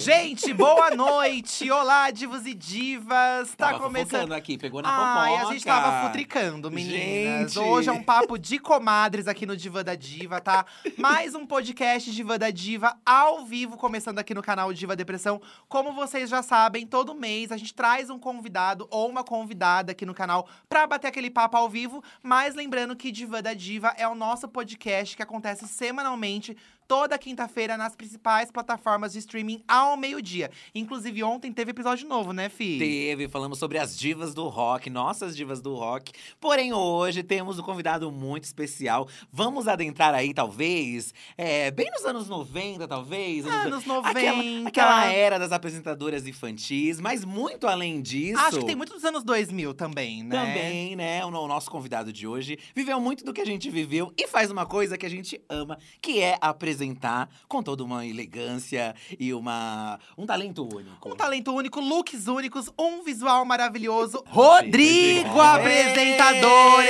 Gente, boa noite! Olá, divos e divas! Tá Tava começando. aqui, pegou na Ai, fofoca. a gente tava futricando, meninas. Gente. Hoje é um papo de comadres aqui no Diva da Diva, tá? Mais um podcast Diva da Diva ao vivo, começando aqui no canal Diva Depressão. Como vocês já sabem, todo mês a gente traz um convidado ou uma convidada aqui no canal pra bater aquele papo ao vivo. Mas lembrando que Diva da Diva é o nosso podcast que acontece semanalmente toda quinta-feira nas principais plataformas de streaming ao meio-dia. Inclusive, ontem teve episódio novo, né, Fi? Teve, falamos sobre as divas do rock, nossas divas do rock. Porém, hoje temos um convidado muito especial. Vamos adentrar aí, talvez, é, bem nos anos 90, talvez. Anos 90. Aquela, aquela era das apresentadoras infantis, mas muito além disso. Acho que tem muito dos anos 2000 também, né? Também, né? O, o nosso convidado de hoje viveu muito do que a gente viveu e faz uma coisa que a gente ama, que é apresentar com toda uma elegância e uma um talento único. Um talento único, looks únicos, um visual maravilhoso. Rodrigo, apresentador!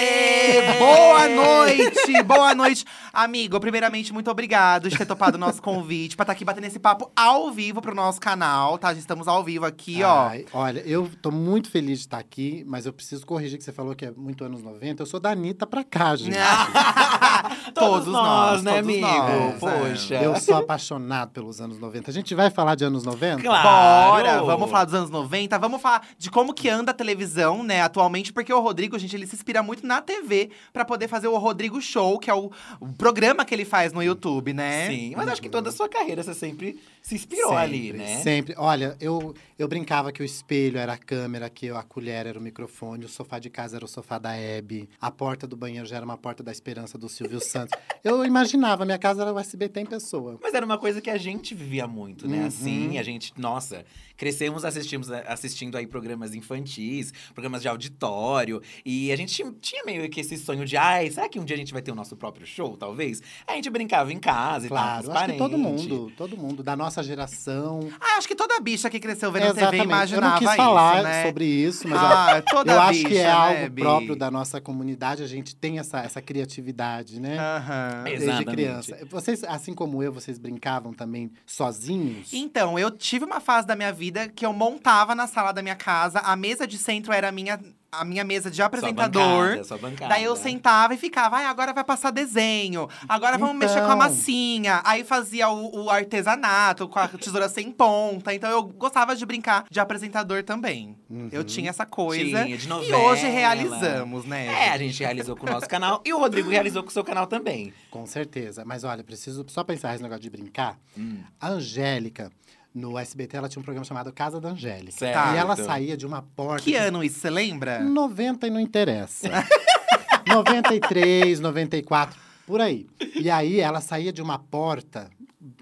Boa noite! Boa noite! Amigo, primeiramente, muito obrigado de ter topado o nosso convite pra estar aqui batendo esse papo ao vivo pro nosso canal, tá? Já estamos ao vivo aqui, ó. Ai, olha, eu tô muito feliz de estar aqui, mas eu preciso corrigir que você falou que é muito anos 90. Eu sou da Anitta pra cá, gente. todos nós, né, todos amigo? nós, Poxa. Eu sou apaixonado pelos anos 90. A gente vai falar de anos 90? Claro. Bora, vamos falar dos anos 90, vamos falar de como que anda a televisão, né, atualmente, porque o Rodrigo, gente, ele se inspira muito na TV pra poder fazer o Rodrigo Show, que é o, o programa que ele faz no YouTube, né? Sim, mas acho que toda a sua carreira você sempre se inspirou Sempre, ali, né? Sempre. Olha, eu, eu brincava que o espelho era a câmera, que a colher era o microfone, o sofá de casa era o sofá da Hebe, a porta do banheiro já era uma porta da esperança do Silvio Santos. Eu imaginava, minha casa era o SBT em pessoa. Mas era uma coisa que a gente vivia muito, né? Uhum. Assim, a gente, nossa, crescemos assistimos, assistindo aí programas infantis, programas de auditório. E a gente tinha- meio que esse sonho de, ai, será que um dia a gente vai ter o nosso próprio show, talvez? A gente brincava em casa e tal, Claro, todo mundo, todo mundo, da nossa geração. Ah, acho que toda bicha que cresceu vendo TV Exatamente. imaginava eu não quis isso, falar né? sobre isso, mas Ah, toda eu acho bicha, que é né, algo Bi? próprio da nossa comunidade. A gente tem essa, essa criatividade, né? É. Desde Exatamente. criança. Vocês, assim como eu, vocês brincavam também sozinhos? Então, eu tive uma fase da minha vida que eu montava na sala da minha casa, a mesa de centro era a minha, a minha mesa de Sua apresentador. bancada, sua bancada. Daí eu sentava e ficava, ai, agora vai passar desenho. Agora vamos Então. mexer com a massinha. Aí fazia o, o artesanato com a tesoura sem ponta. Então eu gostava de brincar de apresentador também. Eu tinha essa coisa. Tinha, de e novela. hoje realizamos, né? É, a gente realizou com o nosso canal e o Rodrigo realizou com o seu canal também. Com certeza. Mas olha, preciso só pensar esse negócio de brincar. Hum. A Angélica, no SBT, ela tinha um programa chamado Casa da Angélica. Certo. E ela saía de uma porta. Que ano isso, você lembra? 90 e não interessa. 93, 94, por aí. E aí ela saía de uma porta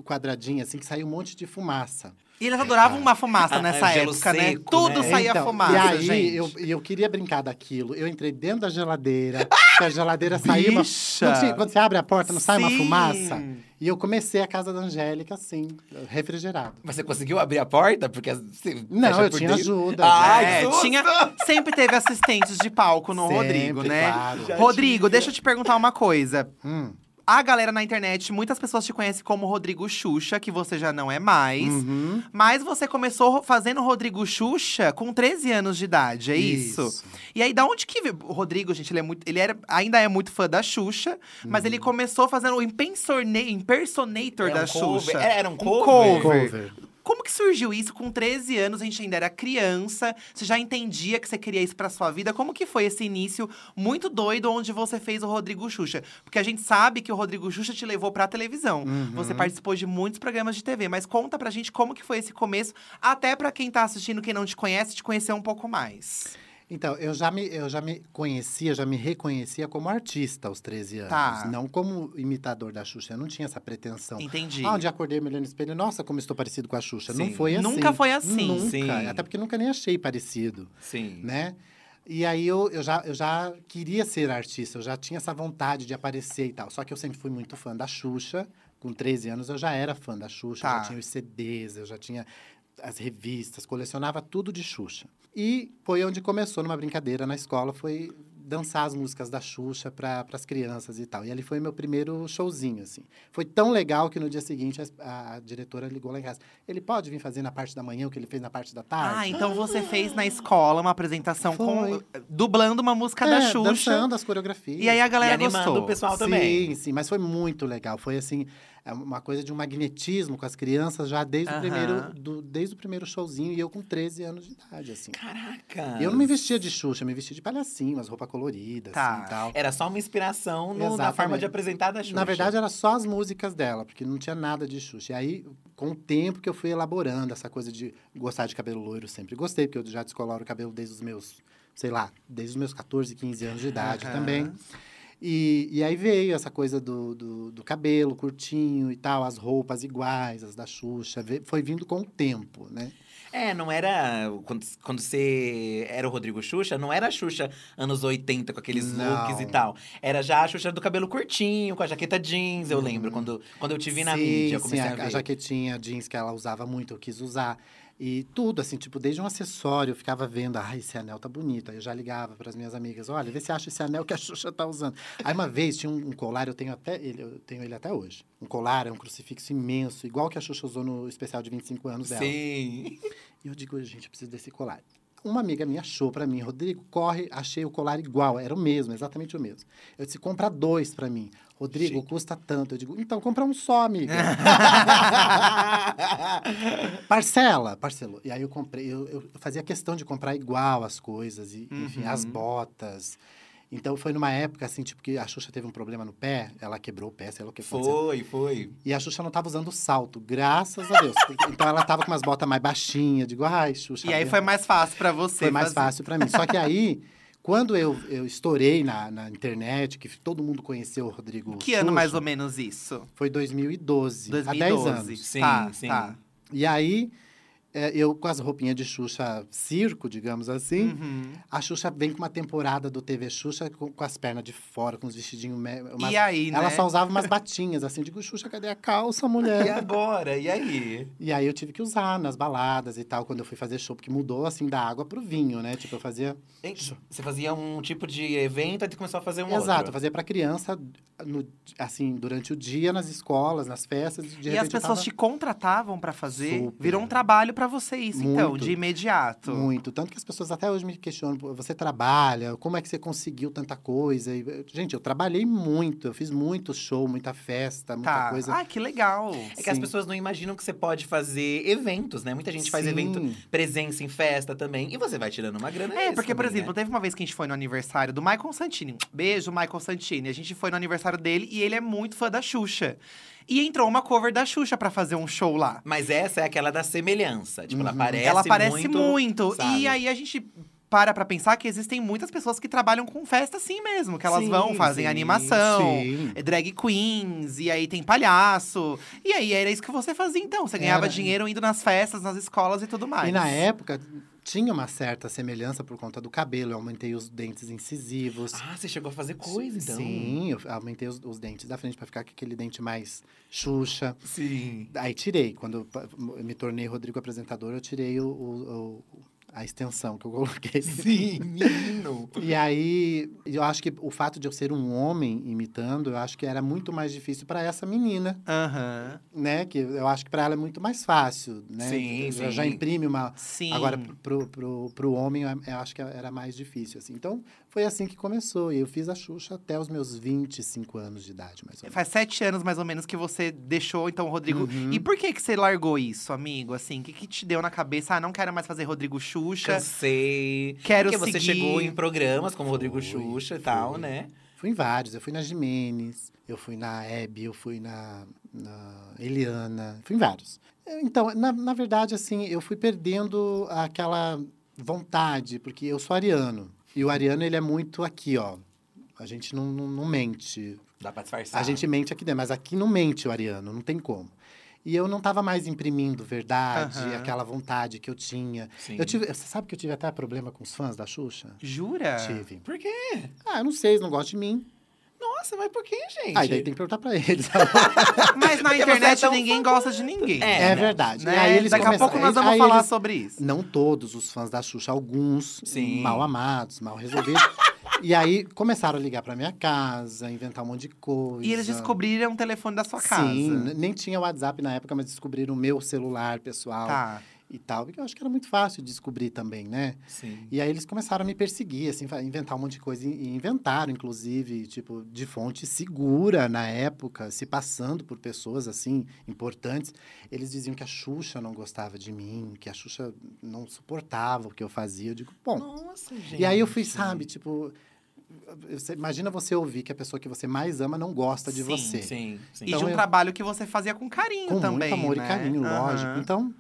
quadradinha, assim, que saía um monte de fumaça. E eles adoravam uma fumaça Ah, nessa gelo época, né? seco, Tudo né? saía Então, fumaça, E aí, gente. eu, eu queria brincar daquilo. Eu entrei dentro da geladeira, que a geladeira saía uma... Tinha- quando você abre a porta, não sai uma fumaça? E eu comecei a casa da Angélica, assim, refrigerado. Mas você conseguiu abrir a porta? Porque você Não, eu por tinha dentro. ajuda. Ai, É, que susto! tinha, sempre teve assistentes de palco no Sempre, Rodrigo, né? claro. Já Rodrigo, tinha. deixa eu te perguntar uma coisa. Hum. A galera na internet, muitas pessoas te conhecem como Rodrigo Xuxa, que você já não é mais. Uhum. Mas você começou fazendo Rodrigo Xuxa com 13 anos de idade, é isso? Isso. E aí, da onde que veio? O Rodrigo, gente, ele, é muito, ele era, ainda é muito fã da Xuxa, mas Uhum. ele começou fazendo o impersona- impersonator Era da um cover? Xuxa. Era- era um cover? cover. Cover. Como que surgiu isso? Com 13 anos, a gente ainda era criança. Você já entendia que você queria isso pra sua vida? Como que foi esse início muito doido onde você fez o Rodrigo Xuxa? Porque a gente sabe que o Rodrigo Xuxa te levou pra televisão. Uhum. Você participou de muitos programas de TV, mas conta pra gente como que foi esse começo, até pra quem tá assistindo, quem não te conhece, te conhecer um pouco mais. Então, eu já, me, eu já me conhecia, já me reconhecia como artista aos 13 anos. Tá. Não como imitador da Xuxa. Eu não tinha essa pretensão. Entendi. Ah, um dia acordei me olhando no espelho, nossa, como estou parecido com a Xuxa. Sim. Não foi assim. Nunca foi assim. Nunca. Sim. Até porque nunca nem achei parecido, Sim. né? E aí eu, eu, já, eu já queria ser artista, eu já tinha essa vontade de aparecer e tal. Só que eu sempre fui muito fã da Xuxa. Com 13 anos eu já era fã da Xuxa, Tá. já tinha os CDs, eu já tinha as revistas, colecionava tudo de Xuxa. E foi onde começou numa brincadeira na escola, foi dançar as músicas da Xuxa para as crianças e tal. E ali foi meu primeiro showzinho, assim. Foi tão legal que no dia seguinte a, a diretora ligou lá em casa. Ele pode vir fazer na parte da manhã o que ele fez na parte da tarde? Ah, então você fez na escola uma apresentação com Foi. dublando uma música da É, Xuxa. dançando as coreografias. E aí a galera e animando gostou. o pessoal sim, também. sim, mas foi muito legal. Foi assim, é uma coisa de um magnetismo com as crianças já desde, Aham. o, primeiro, do, desde o primeiro showzinho e eu com 13 anos de idade, assim. Caraca! Eu não me vestia de Xuxa, me vestia de palhacinho, umas roupas coloridas, Tá. assim, tal. Era só uma inspiração no- na forma de apresentar da Xuxa. Na verdade, era só as músicas dela, porque não tinha nada de Xuxa. E aí, com o tempo que eu fui elaborando essa coisa de gostar de cabelo loiro, sempre gostei, porque eu já descoloro o cabelo desde os meus, sei lá, desde os meus 14, 15 anos de idade Aham. também. E, e aí veio essa coisa do, do, do cabelo curtinho e tal, as roupas iguais, as da Xuxa. Foi vindo com o tempo, né? É, não era. Quando, quando você era o Rodrigo Xuxa, não era a Xuxa anos 80 com aqueles Não. looks e tal. Era já a Xuxa do cabelo curtinho, com a jaqueta jeans, eu lembro, quando, quando eu te vi na Sim, mídia. Eu sim, comecei a, a, ver. a jaquetinha jeans que ela usava muito, eu quis usar. E tudo, assim, tipo, desde um acessório, eu ficava vendo, ah, esse anel tá bonito. Aí eu já ligava para as minhas amigas, olha, vê se acha esse anel que a Xuxa tá usando. Aí uma vez tinha um, um colar, eu tenho até ele, eu tenho ele até hoje. Um colar, é um crucifixo imenso, igual que a Xuxa usou no especial de 25 anos dela. Sim. E eu digo, gente, eu preciso desse colar. Uma amiga minha achou para mim, Rodrigo, corre, achei o colar igual, era o mesmo, exatamente o mesmo. Eu disse, compra dois para mim. Rodrigo, Chique. custa tanto. Eu digo, então compra um só, amiga. Parcela, parcelou. E aí eu comprei, eu, eu fazia questão de comprar igual as coisas, e, enfim, as Uhum. botas. Então foi numa época, assim, tipo, que a Xuxa teve um problema no pé, ela quebrou o pé, sei lá o que aconteceu. foi, foi. E a Xuxa não tava usando salto, graças a Deus. Porque- então ela tava com umas botas mais baixinhas. Digo, ai, Xuxa. E aí foi mais fácil pra você. foi mais fazer. fácil pra mim. Só que aí, quando eu, eu estourei na, na internet, que todo mundo conheceu o Rodrigo Que ano Xuxa, mais ou menos isso? Foi 2012, 2012. há 10 anos. Sim, tá, sim. tá. E aí, é, eu com as roupinhas de Xuxa circo, digamos assim, Uhum. a Xuxa vem com uma temporada do TV Xuxa com, com as pernas de fora, com os vestidinhos... Umas, E aí, ela né? só usava umas batinhas, assim. Digo, Xuxa, cadê a calça, mulher? E agora? E aí? E aí eu tive que usar nas baladas e tal, quando eu fui fazer show, porque mudou assim da água pro vinho, né? Tipo, eu fazia. Você fazia um tipo de evento e começou a fazer um Exato, eu outro. fazia pra criança, no, assim, durante o dia, nas escolas, nas festas. De E as pessoas tava te contratavam pra fazer? Super. Virou um trabalho pra você isso, então, Muito. de imediato. Muito. Tanto que as pessoas até hoje me questionam: "Pô, você trabalha? Como é que você conseguiu tanta coisa? E, gente, eu trabalhei muito, eu fiz muito show, muita festa, muita Tá. coisa. Ah, que legal. É que as Sim. pessoas não imaginam que você pode fazer eventos, né? Muita gente faz Sim. evento presença em festa também. E você vai tirando uma grana É, porque, por também, exemplo, né? teve uma vez que a gente foi no aniversário do Michael Santini. Beijo, Michael Santini. A gente foi no aniversário dele e ele é muito fã da Xuxa. E entrou uma cover da Xuxa pra fazer um show lá. Mas essa é aquela da semelhança. Tipo, ela Uhum. parece Ela parece muito. muito. E aí a gente para pra pensar que existem muitas pessoas que trabalham com festa assim mesmo. Que elas Sim, vão, fazem sim, animação, sim. drag queens, e aí tem palhaço. E aí era isso que você fazia então. Você ganhava Era. dinheiro indo nas festas, nas escolas e tudo mais. E na época tinha uma certa semelhança por conta do cabelo. Eu aumentei os dentes incisivos. Ah, você chegou a fazer coisa, então. Sim, eu aumentei os, os dentes da frente pra ficar com aquele dente mais Xuxa. Sim. Aí tirei. Quando eu me tornei Rodrigo apresentador, eu tirei o, o- o- a extensão que eu coloquei. Sim, menino. E aí, eu acho que o fato de eu ser um homem imitando, eu acho que era muito mais difícil para essa menina, Aham. né? Que eu acho que para ela é muito mais fácil, né? Sim, já, sim. já imprime uma. Sim. Agora, pro, pro, pro homem, eu eu acho que era mais difícil, assim. Então, foi assim que começou. E eu fiz a Xuxa até os meus 25 anos de idade, mais ou menos. Faz sete anos, mais ou menos, que você deixou, então, o Rodrigo. Uhum. E por que que você largou isso, amigo? Assim, o que, que te deu na cabeça? Ah, não quero mais fazer Rodrigo Xuxa. Cansei. Quero Porque você seguir. chegou em programas como Rodrigo Xuxa e tal, fui. né? Fui em vários. Eu fui na Jimenez, eu fui na Hebe, eu fui na, na Eliana. Fui em vários. Então, na, na verdade, assim, eu fui perdendo aquela vontade, porque eu sou ariano. E o ariano, ele é muito aqui, ó. A gente não, não, não mente. Dá pra disfarçar. A gente mente aqui dentro, mas aqui não mente o ariano, não tem como. E eu não estava mais imprimindo verdade, Aham. aquela vontade que eu tinha. Sim. Eu tive, você sabe que eu tive até problema com os fãs da Xuxa? Jura? Tive. Por quê? Ah, eu não sei, eles não gostam de mim. Nossa, mas por quê, gente? Aí daí tem que perguntar pra eles. Mas na internet é ninguém famoso. gosta de ninguém. É, É né? verdade. Né? Aí eles Daqui a começam- pouco nós vamos aí falar eles- sobre isso. Não todos os fãs da Xuxa, alguns Sim. mal amados, mal resolvidos. E aí começaram a ligar pra minha casa, inventar um monte de coisa. E eles descobriram o telefone da sua casa. Sim, nem tinha WhatsApp na época, mas descobriram o meu celular pessoal Tá. E tal. Porque eu acho que era muito fácil de descobrir também, né? Sim. E aí eles começaram a me perseguir, assim, inventar um monte de coisa. E inventaram, inclusive, tipo, de fonte segura na época, se passando por pessoas, assim, importantes. Eles diziam que a Xuxa não gostava de mim, que a Xuxa não suportava o que eu fazia. Eu digo, bom. Nossa, gente. E aí eu fui, sabe, tipo. você- imagina você ouvir que a pessoa que você mais ama não gosta de Sim, você. Sim, sim. E Então de um eu- trabalho que você fazia com carinho Com também, muito amor né? e carinho, Aham. lógico. Então,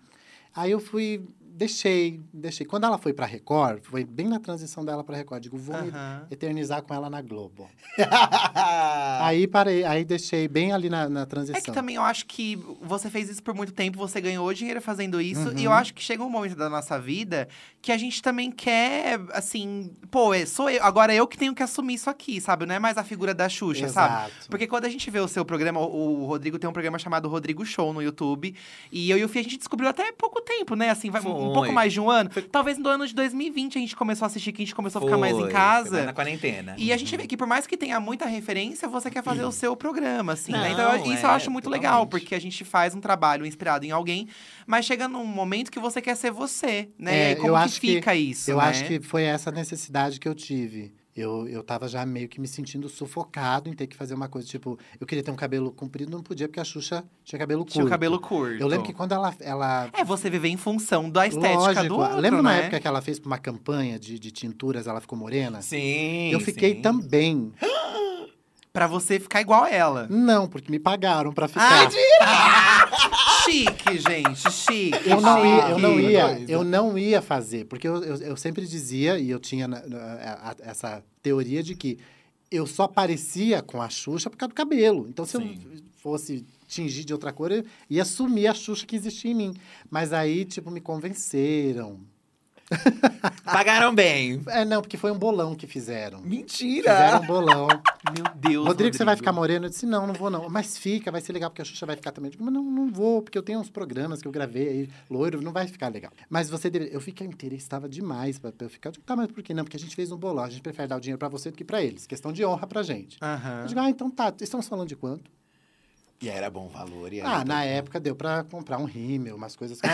aí eu fui, deixei, deixei. Quando ela foi pra Record, foi bem na transição dela pra Record. Digo, vou me Aham. eternizar com ela na Globo. Aí parei, aí deixei bem ali na, na transição. É que também eu acho que você fez isso por muito tempo, você ganhou dinheiro fazendo isso. Uhum. E eu acho que chega um momento da nossa vida que a gente também quer, assim, pô, é- sou eu. Agora eu que tenho que assumir isso aqui, sabe? Não é mais a figura da Xuxa, sabe? Exato. Porque quando a gente vê o seu programa, o o Rodrigo tem um programa chamado Rodrigo Show no YouTube. E eu e o Fih, a gente descobriu até pouco tempo, né? Assim, vai, um Foi. pouco mais de um ano. Talvez no ano de 2020 a gente começou a assistir, que a gente começou a ficar mais em Foi, casa. foi na quarentena. E a gente vê que por mais que tenha muita referência, você quer fazer o seu programa, assim, né? Não, Então eu- isso eu é, acho muito legal, totalmente. porque a gente faz um trabalho inspirado em alguém, mas chega num momento que você quer ser você, né? É, e como eu que acho que- fica isso, Eu né? acho que foi essa necessidade que eu tive. Eu, eu tava já meio que me sentindo sufocado em ter que fazer uma coisa. Tipo, eu queria ter um cabelo comprido, não podia, porque a Xuxa tinha cabelo curto. Tinha o cabelo curto. Eu lembro que quando ela. ela É, você viver em função da estética lógico, do outro, lembra na né? época que ela fez uma campanha de, de tinturas, ela ficou morena? Sim. eu fiquei sim. também. Pra você ficar igual a ela. Não, porque me pagaram pra Ai, ficar. Chique, gente, chique. Eu não ia, eu não ia, eu não ia fazer, porque eu, eu, eu sempre dizia, e eu tinha na- na- a- a- essa teoria de que eu só parecia com a Xuxa por causa do cabelo. Então, se Sim. eu fosse tingir de outra cor, eu ia assumir a Xuxa que existia em mim. Mas aí, tipo, me convenceram. Pagaram bem. É, não, porque foi um bolão que fizeram. Mentira! Fizeram um bolão. Meu Deus, Rodrigo, você vai ficar moreno? Eu disse, não, não vou não. Mas fica, vai ser legal, porque a Xuxa vai ficar também. Eu digo, mas não, não vou, porque eu tenho uns programas que eu gravei aí, loiro, não vai ficar legal. Mas você deveria... Eu fiquei inteira, estava demais pra pra eu ficar. Eu digo, tá, mas por que não? Porque a gente fez um bolão, a gente prefere dar o dinheiro pra você do que pra eles. Questão de honra pra gente. Aham. Eu digo, ah, então tá, estamos falando de quanto? E era bom valor. E Ah, na tudo. época deu pra comprar um rímel, umas coisas que...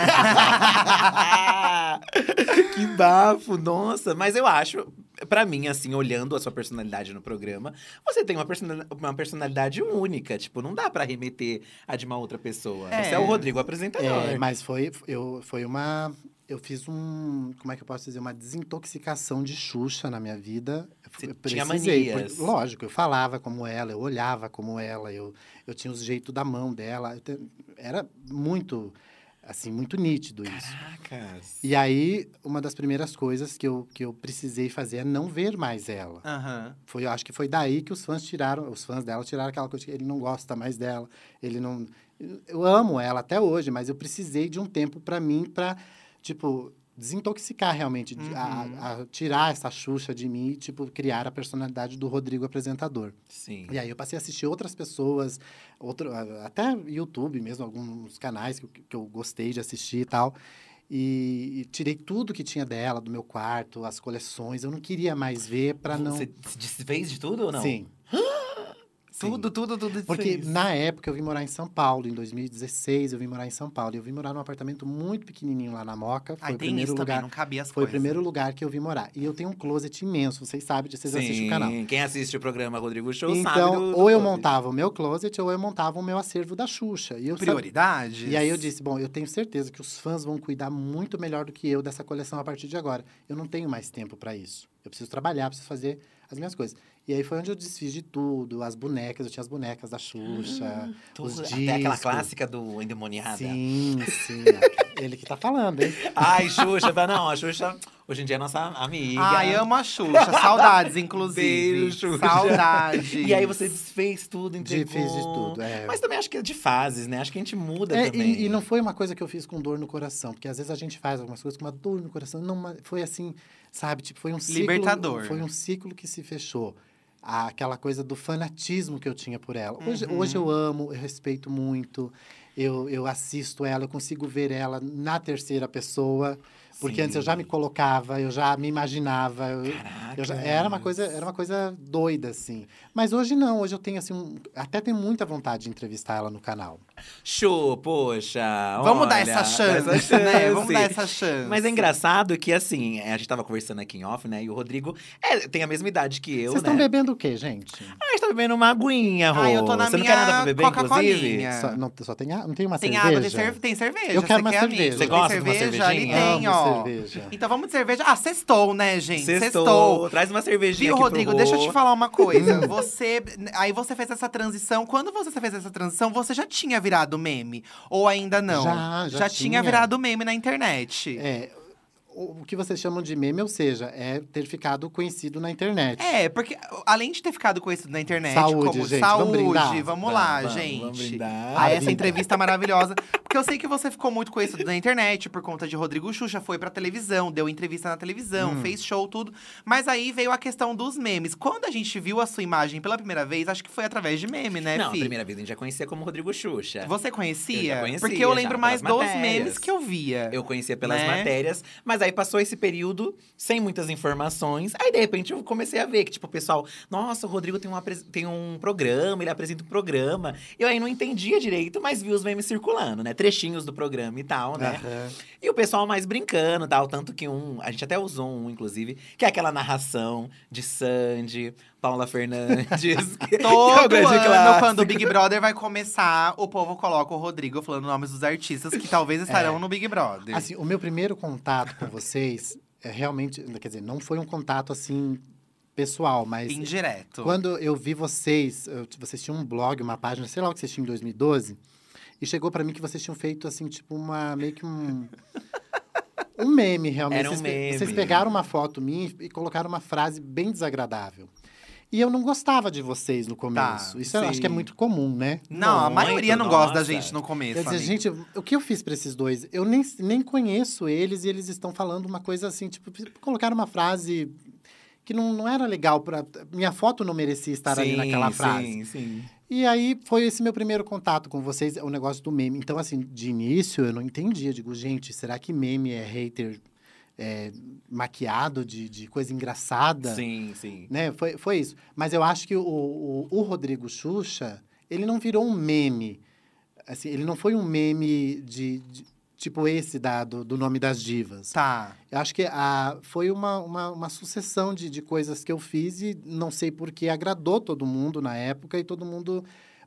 que bafo, nossa. Mas eu acho, pra mim, assim, olhando a sua personalidade no programa, você tem uma, persona- uma personalidade única. Tipo, não dá pra remeter a de uma outra pessoa. É. Você é o Rodrigo apresentador. É, mas foi, eu, foi uma. Eu fiz um. Como é que eu posso dizer? Uma desintoxicação de Xuxa na minha vida. Você tinha manias. porque, lógico, eu falava como ela, eu olhava como ela, eu, eu tinha os jeitos da mão dela. te- era muito, assim, muito nítido isso. Caracas. E aí, uma das primeiras coisas que eu, que eu precisei fazer é não ver mais ela. Aham. Foi, eu acho que foi daí que os fãs tiraram, os fãs dela tiraram aquela coisa que ele não gosta mais dela, ele não. Eu amo ela até hoje, mas eu precisei de um tempo pra mim pra, tipo, desintoxicar realmente, de- a- Uhum. a, tirar essa Xuxa de mim e, tipo, criar a personalidade do Rodrigo apresentador. Sim. E aí eu passei a assistir outras pessoas, outro, até YouTube mesmo, alguns canais que, eu- que eu gostei de assistir e tal. E, e tirei tudo que tinha dela, do meu quarto, as coleções. Eu não queria mais ver pra não. Você se desfez de tudo ou não? Sim. Tudo, tudo, tudo. Porque fez. na época eu vim morar em São Paulo, em 2016 eu vim morar em São Paulo. E eu vim morar num apartamento muito pequenininho lá na Moca. Foi Aí o tem primeiro isso também, lugar. não cabia as Foi o coisas. primeiro lugar que eu vim morar. E eu tenho um closet imenso, vocês sabem, vocês assistem o canal. Quem assiste o programa Rodrigo Show sabe Então, do, do ou eu closet. montava o meu closet ou eu montava o meu acervo da Xuxa. E eu Prioridades? E aí eu disse, bom, eu tenho certeza que os fãs vão cuidar muito melhor do que eu dessa coleção a partir de agora. Eu não tenho mais tempo para isso. Eu preciso trabalhar, preciso fazer as minhas coisas. E aí foi onde eu desfiz de tudo, as bonecas, eu tinha as bonecas da Xuxa, Tudo, os até aquela discos. clássica do endemoniada. Sim, sim. Ele que tá falando, hein? Ai, Xuxa, fala, não, a Xuxa hoje em dia é nossa amiga. Ai, amo a Xuxa. Saudades, inclusive. Beijo, Xuxa. Saudades. E aí você desfez tudo, entregou. Desfiz de tudo, é. Mas também acho que é de fases, né? Acho que a gente muda É, também. e, e não foi uma coisa que eu fiz com dor no coração, porque às vezes a gente faz algumas coisas com uma dor no coração. Não, mas foi assim, sabe? Tipo, foi um ciclo. Libertador. Foi um ciclo que se fechou. Aquela coisa do fanatismo que eu tinha por ela. Hoje, Uhum. hoje eu amo, eu respeito muito. Eu, eu assisto ela, eu consigo ver ela na terceira pessoa. Porque antes eu já me colocava, eu já me imaginava. eu- Caraca. eu já- era, uma coisa, era uma coisa doida, assim. Mas hoje não, hoje eu tenho, assim, um- até tenho muita vontade de entrevistar ela no canal. Show, poxa. Vamos dar olha, essa chance, essa né? Vamos chance. dar essa chance. Mas é engraçado que, assim, a gente tava conversando aqui em off, né? E o Rodrigo é, tem a mesma idade que eu, Vocês né? estão bebendo o quê, gente? Ah, a gente tá bebendo uma aguinha, Rô. Ah, eu tô na Você não minha quer nada pra beber, inclusive? Coca-Colinha. Só, não, só tem, a- não tem uma Tem cerveja? água, tem, cerve- tem cerveja. Eu quero Você uma amigo? cerveja. Você Tem gosta de uma cerveja? Ali cervejinha? tem, Amo ó. Cerveja. Então vamos de cerveja. Ah, sextou, né, gente? Sextou. Traz uma cervejinha Viu, aqui Rodrigo? Deixa eu te falar uma coisa. Você. Aí você fez essa transição. Quando você fez essa transição, você já tinha virado meme? Ou ainda não? Já, já tinha tinha. virado meme na internet. É, o que vocês chamam de meme, ou seja, é ter ficado conhecido na internet. É, porque além de ter ficado conhecido na internet, Saúde, como gente, saúde, vamos brindar? vamos lá, Vamos, gente. vamos brindar. A essa Vida. entrevista maravilhosa. Porque eu sei que você ficou muito conhecido na internet por conta de Rodrigo Xuxa, foi pra televisão, deu entrevista na televisão, Hum. fez show, tudo. Mas aí veio a questão dos memes. Quando a gente viu a sua imagem pela primeira vez, acho que foi através de meme, né, Não, a Fi? primeira vez a gente já conhecia como Rodrigo Xuxa. Você conhecia? Eu já conhecia, Porque eu já, lembro mais dos matérias. memes que eu via. Eu conhecia pelas Né? matérias, mas aí passou esse período sem muitas informações. Aí, de repente, eu comecei a ver que, tipo, o pessoal, nossa, o Rodrigo tem um, tem um programa, ele apresenta um programa. Eu aí não entendia direito, mas vi os memes circulando, né? Trechinhos do programa e tal, né? Aham. E o pessoal mais brincando tal. Tanto que um, a gente até usou um, inclusive, que é aquela narração de Sandy, Paula Fernandes. que- que é Todo ano, clássico. quando o Big Brother vai começar, o povo coloca o Rodrigo falando nomes dos artistas que talvez estarão no Big Brother. Assim, o meu primeiro contato com vocês é realmente, quer dizer, não foi um contato assim pessoal, mas Indireto. quando eu vi vocês, eu- vocês tinham um blog, uma página, sei lá o que vocês tinham em 2012, e chegou pra mim que vocês tinham feito assim, tipo uma meio que um um meme realmente. Era um vocês, meme. vocês pegaram uma foto minha e colocaram uma frase bem desagradável. E eu não gostava de vocês no começo. Isso eu acho que é sim. muito comum, né? Não, a maioria não gosta da nossa. gente no começo. Disse, amigo. gente, o que eu fiz pra esses dois? Eu nem, nem conheço eles e eles estão falando uma coisa assim, tipo, colocaram uma frase que não, não era legal para Minha foto não merecia estar ali Sim, naquela frase. Sim, sim. E aí foi esse meu primeiro contato com vocês, o negócio do meme. Então, assim, de início eu não entendia. Digo, gente, será que meme é hater é, maquiado de, de coisa engraçada? Sim, sim. né? Foi, foi isso. Mas eu acho que o, o, o Rodrigo Xuxa, ele não virou um meme. Assim, ele não foi um meme de, de- tipo esse da, do, do nome das divas. Tá. Eu acho que a, foi uma, uma, uma sucessão de, de coisas que eu fiz e não sei por que agradou todo mundo na época e todo mundo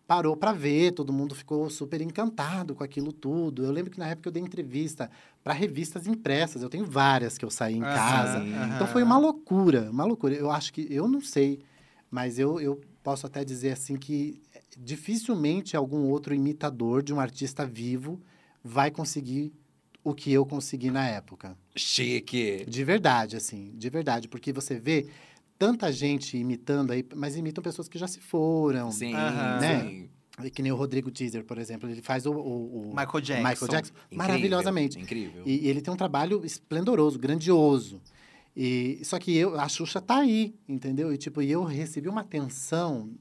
parou para ver, todo mundo ficou super encantado com aquilo tudo. Eu lembro que na época eu dei entrevista para revistas impressas, eu tenho várias que eu saí em Aham, casa. aham. Então foi uma loucura, uma loucura. Eu acho que, eu não sei, mas eu, eu posso até dizer assim que eh, dificilmente algum outro imitador de um artista vivo vai conseguir o que eu consegui na época. Chique. De verdade, assim, de verdade. Porque você vê tanta gente imitando aí, mas imitam pessoas que já se foram. Sim. Né? sim. Que nem o Rodrigo Teaser, por exemplo. Ele faz o, o, o Michael Jackson. Michael Jackson Incrível, maravilhosamente. Incrível. E, e ele tem um trabalho esplendoroso, grandioso. E, só que eu, a Xuxa tá aí, entendeu? E tipo, e eu recebi uma atenção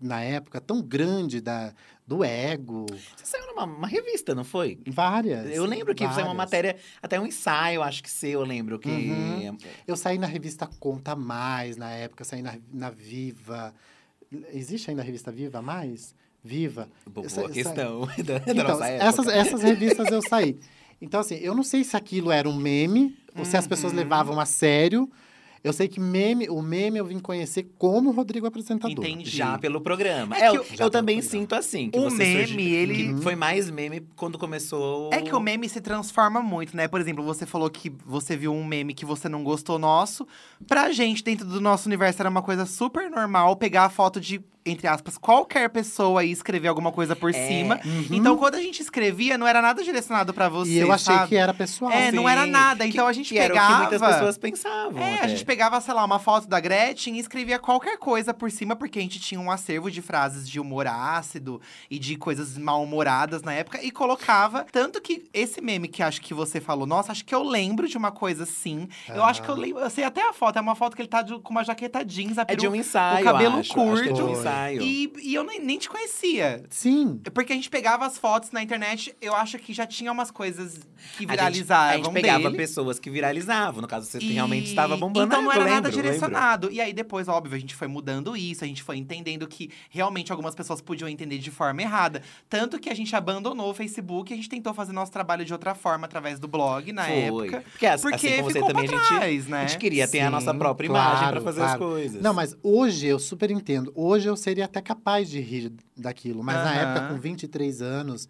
na época tão grande da, do ego. Você saiu numa uma revista, não foi? Várias. Eu lembro que saiu uma várias. matéria, até um ensaio, acho que seu, eu lembro que. Uhum. Eu saí na revista Conta Mais, na época, saí na, na Viva. Existe ainda a revista Viva Mais? Viva. Boa eu questão da, da Então, nossa época. essas, essas revistas eu saí. Então, assim, eu não sei se aquilo era um meme, ou se as pessoas levavam a sério. Eu sei que meme, o meme eu vim conhecer como Rodrigo apresentador. Entendi. Já pelo programa. É É, que eu, eu também programa. sinto assim. Que O você meme, surgiu- ele- que foi mais meme quando começou. É que o meme se transforma muito, né? Por exemplo, você falou que você viu um meme que você não gostou nosso. Pra gente, dentro do nosso universo, era uma coisa super normal pegar a foto de, entre aspas, qualquer pessoa e escrever alguma coisa por É. cima. Então, quando a gente escrevia, não era nada direcionado pra você. E eu achei sabe? que era pessoal. É, não Sim, era nada. Então a gente que era o pegava. que muitas pessoas pensavam. É, a até. gente pegava, sei lá, uma foto da Gretchen e escrevia qualquer coisa por cima, porque a gente tinha um acervo de frases de humor ácido e de coisas mal-humoradas na época, e colocava. Tanto que esse meme que acho que você falou, nossa, acho que eu lembro de uma coisa assim. Eu acho que eu lembro. Eu sei até a foto, é uma foto que ele tá de- com uma jaqueta jeans, a É de peru- um ensaio. o cabelo acho. Acho que é de um curto. ensaio. Ensaio. E, e eu nem, nem te conhecia. Sim. Porque a gente pegava as fotos na internet, eu acho que já tinha umas coisas que A gente- viralizavam A gente, pegava dele. pessoas que viralizavam. No caso, você E- realmente estava bombando. Então não era nada lembro, lembro. direcionado. E aí depois, óbvio, a gente foi mudando isso, a gente foi entendendo que realmente algumas pessoas podiam entender de forma errada. Tanto que a gente abandonou o Facebook e a gente tentou fazer nosso trabalho de outra forma através do blog na Foi. época. Porque, assim Porque como você ficou também, a pra gente, trás, né? a gente queria ter a nossa Sim, própria imagem claro, pra fazer as claro. coisas. Não, mas hoje eu super entendo. Hoje eu seria até capaz de rir daquilo. Mas na Aham. época, com 23 anos,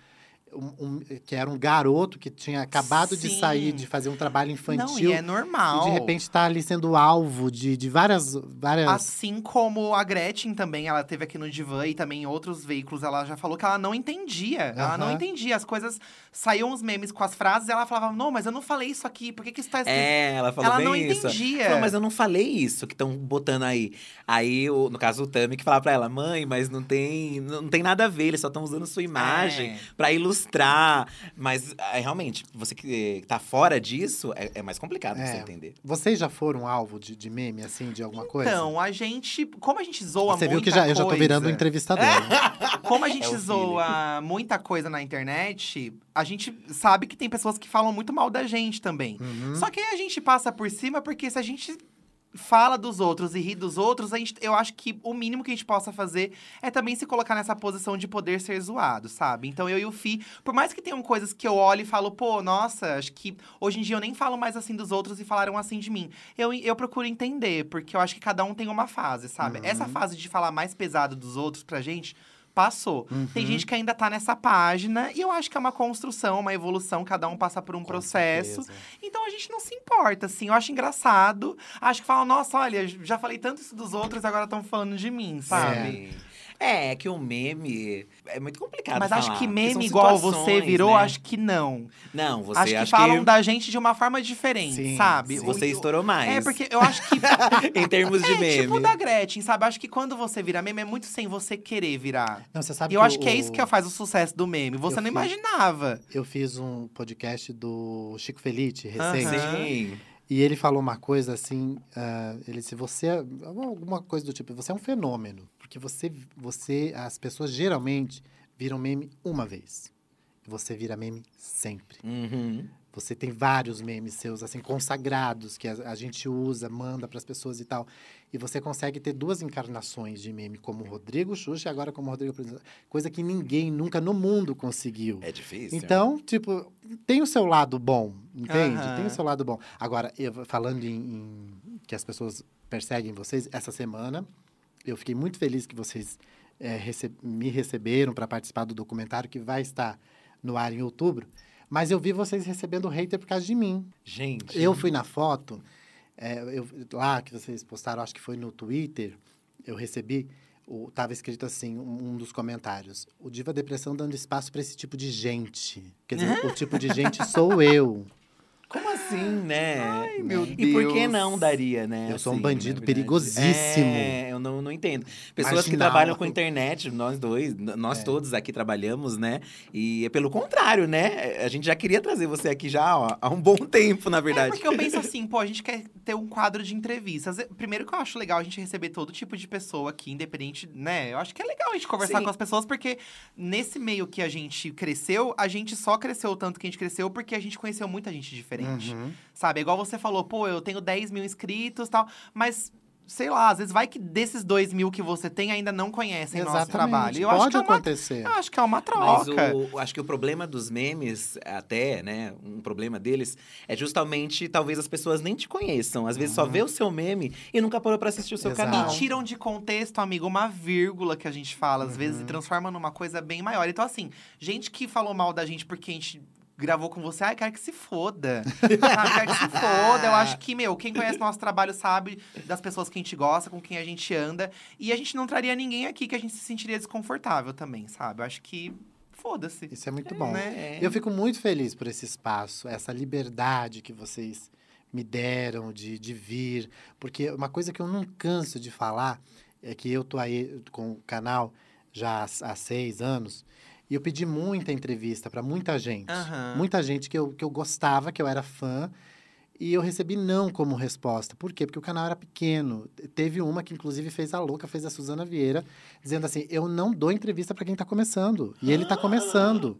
um- um- que era um garoto que tinha acabado de Sim. sair de fazer um trabalho infantil. Não, e é normal. E de repente tá ali sendo alvo de, de várias. várias... Assim como a Gretchen também, ela teve aqui no Divã e também em outros veículos, ela já falou que ela não entendia. Ela não entendia. As coisas saíam os memes com as frases e ela falava: Não, mas eu não falei isso aqui, por que, que isso tá escrito? É, ela falou ela bem não isso. entendia. Não, mas eu não falei isso que estão botando aí. Aí, o- no caso, o Tami que falava pra ela, mãe, mas não tem, não tem nada a ver, eles só estão usando sua imagem É. pra ilustrar. Mas, é, realmente, você que tá fora disso, é, é mais complicado É. você entender. Vocês já foram alvo de, de meme, assim, de alguma coisa? Então, a gente. Como a gente zoa Você muita viu que já, eu já tô coisa- virando um entrevistador. né? Como a É gente zoa muita coisa na internet, a gente sabe que tem pessoas que falam muito mal da gente também. Uhum. Só que aí a gente passa por cima, porque se a gente fala dos outros e ri dos outros, a gente, eu acho que o mínimo que a gente possa fazer é também se colocar nessa posição de poder ser zoado, sabe? Então eu e o Fi, por mais que tenham coisas que eu olho e falo, pô, nossa, acho que hoje em dia eu nem falo mais assim dos outros e falaram assim de mim. Eu, eu procuro entender, porque eu acho que cada um tem uma fase, sabe? Uhum. Essa fase de falar mais pesado dos outros pra gente. Passou. Uhum. Tem gente que ainda tá nessa página, e eu acho que é uma construção, uma evolução, cada um passa por um Com processo. certeza. Então a gente não se importa, assim. Eu acho engraçado. Acho que falam, nossa, olha, já falei tanto isso dos outros, agora estão falando de mim, sabe? Sabe? É, é que o meme é muito complicado Mas falar, acho que meme igual você virou, né? acho que não. Não, você acho que acho falam da gente de uma forma diferente, Sim, sabe? sim. Você O- estourou mais. É, porque eu acho que. em termos de é meme. tipo da Gretchen, sabe? Acho que quando você vira meme é muito sem você querer virar. Não, você sabe E eu acho que é o- isso que faz o sucesso do meme. Você Eu não fiz- imaginava. Eu fiz um podcast do Chico Felice, recente. Aham. Sim. E ele falou uma coisa assim, ah, ele disse, você, é- alguma coisa do tipo, você é um fenômeno, porque você, você, as pessoas geralmente viram meme uma vez, e você vira meme sempre. Uhum. Você tem vários memes seus, assim, consagrados, que a, a gente usa, manda para as pessoas e tal. E você consegue ter duas encarnações de meme, como o Rodrigo Xuxa e agora como o Rodrigo. Coisa que ninguém nunca no mundo conseguiu. É difícil. Então, tipo, tem o seu lado bom, entende? Aham. Tem o seu lado bom. Agora, eu, falando em, em que as pessoas perseguem vocês, essa semana eu fiquei muito feliz que vocês é, rece- me receberam para participar do documentário que vai estar no ar em outubro. Mas eu vi vocês recebendo hater por causa de mim. Gente. Eu fui na foto, é, eu, lá que vocês postaram, acho que foi no Twitter, eu recebi, o, tava escrito assim, um, um dos comentários. O Diva Depressão dando espaço para esse tipo de gente. Quer dizer, o tipo de gente sou eu. Como assim, né? Ai, meu E por que Deus. não daria, né? Eu sou um assim, bandido na verdade? perigosíssimo. É, eu não, não entendo. Pessoas que trabalham com internet, nós dois, nós É. todos aqui trabalhamos, né? E é pelo contrário, né? A gente já queria trazer você aqui já ó, há um bom tempo, na É verdade. porque eu penso assim, pô, a gente quer ter um quadro de entrevistas. Primeiro que eu acho legal a gente receber todo tipo de pessoa aqui, independente, né? Eu acho que é legal a gente conversar Sim. com as pessoas, porque nesse meio que a gente cresceu, a gente só cresceu o tanto que a gente cresceu porque a gente conheceu muita gente diferente. Uhum. Sabe? Igual você falou, pô, eu tenho 10 mil inscritos e tal, mas. Sei lá, às vezes vai que desses 2 mil que você tem ainda não conhecem o nosso Exatamente. trabalho. Eu Pode acho que é uma, acontecer. eu acho que é uma Mas troca. o, acho que o problema dos memes, até, né? Um problema deles é justamente talvez as pessoas nem te conheçam. Às vezes só vê o seu meme e nunca parou pra assistir o seu Exato. canal. E tiram de contexto, amigo, uma vírgula que a gente fala, às vezes, Uhum. e transforma numa coisa bem maior. Então, assim, gente que falou mal da gente porque a gente gravou com você, ai, quero que se foda. Sabe, quero que se foda. Eu acho que, meu, quem conhece nosso trabalho sabe das pessoas que a gente gosta, com quem a gente anda. E a gente não traria ninguém aqui que a gente se sentiria desconfortável também, sabe? Eu acho que. Foda-se. Isso é muito bom. Né? Eu fico muito feliz por esse espaço, essa liberdade que vocês me deram de, de vir. Porque uma coisa que eu não canso de falar é que eu tô aí com o canal já há, há seis anos e eu pedi muita entrevista para muita gente. Aham. Muita gente que eu, que eu gostava, que eu era fã. E eu recebi não como resposta. Por quê? Porque o canal era pequeno. Teve uma que, inclusive, fez a louca, fez a Suzana Vieira, dizendo assim: eu não dou entrevista para quem está começando. E ele está começando.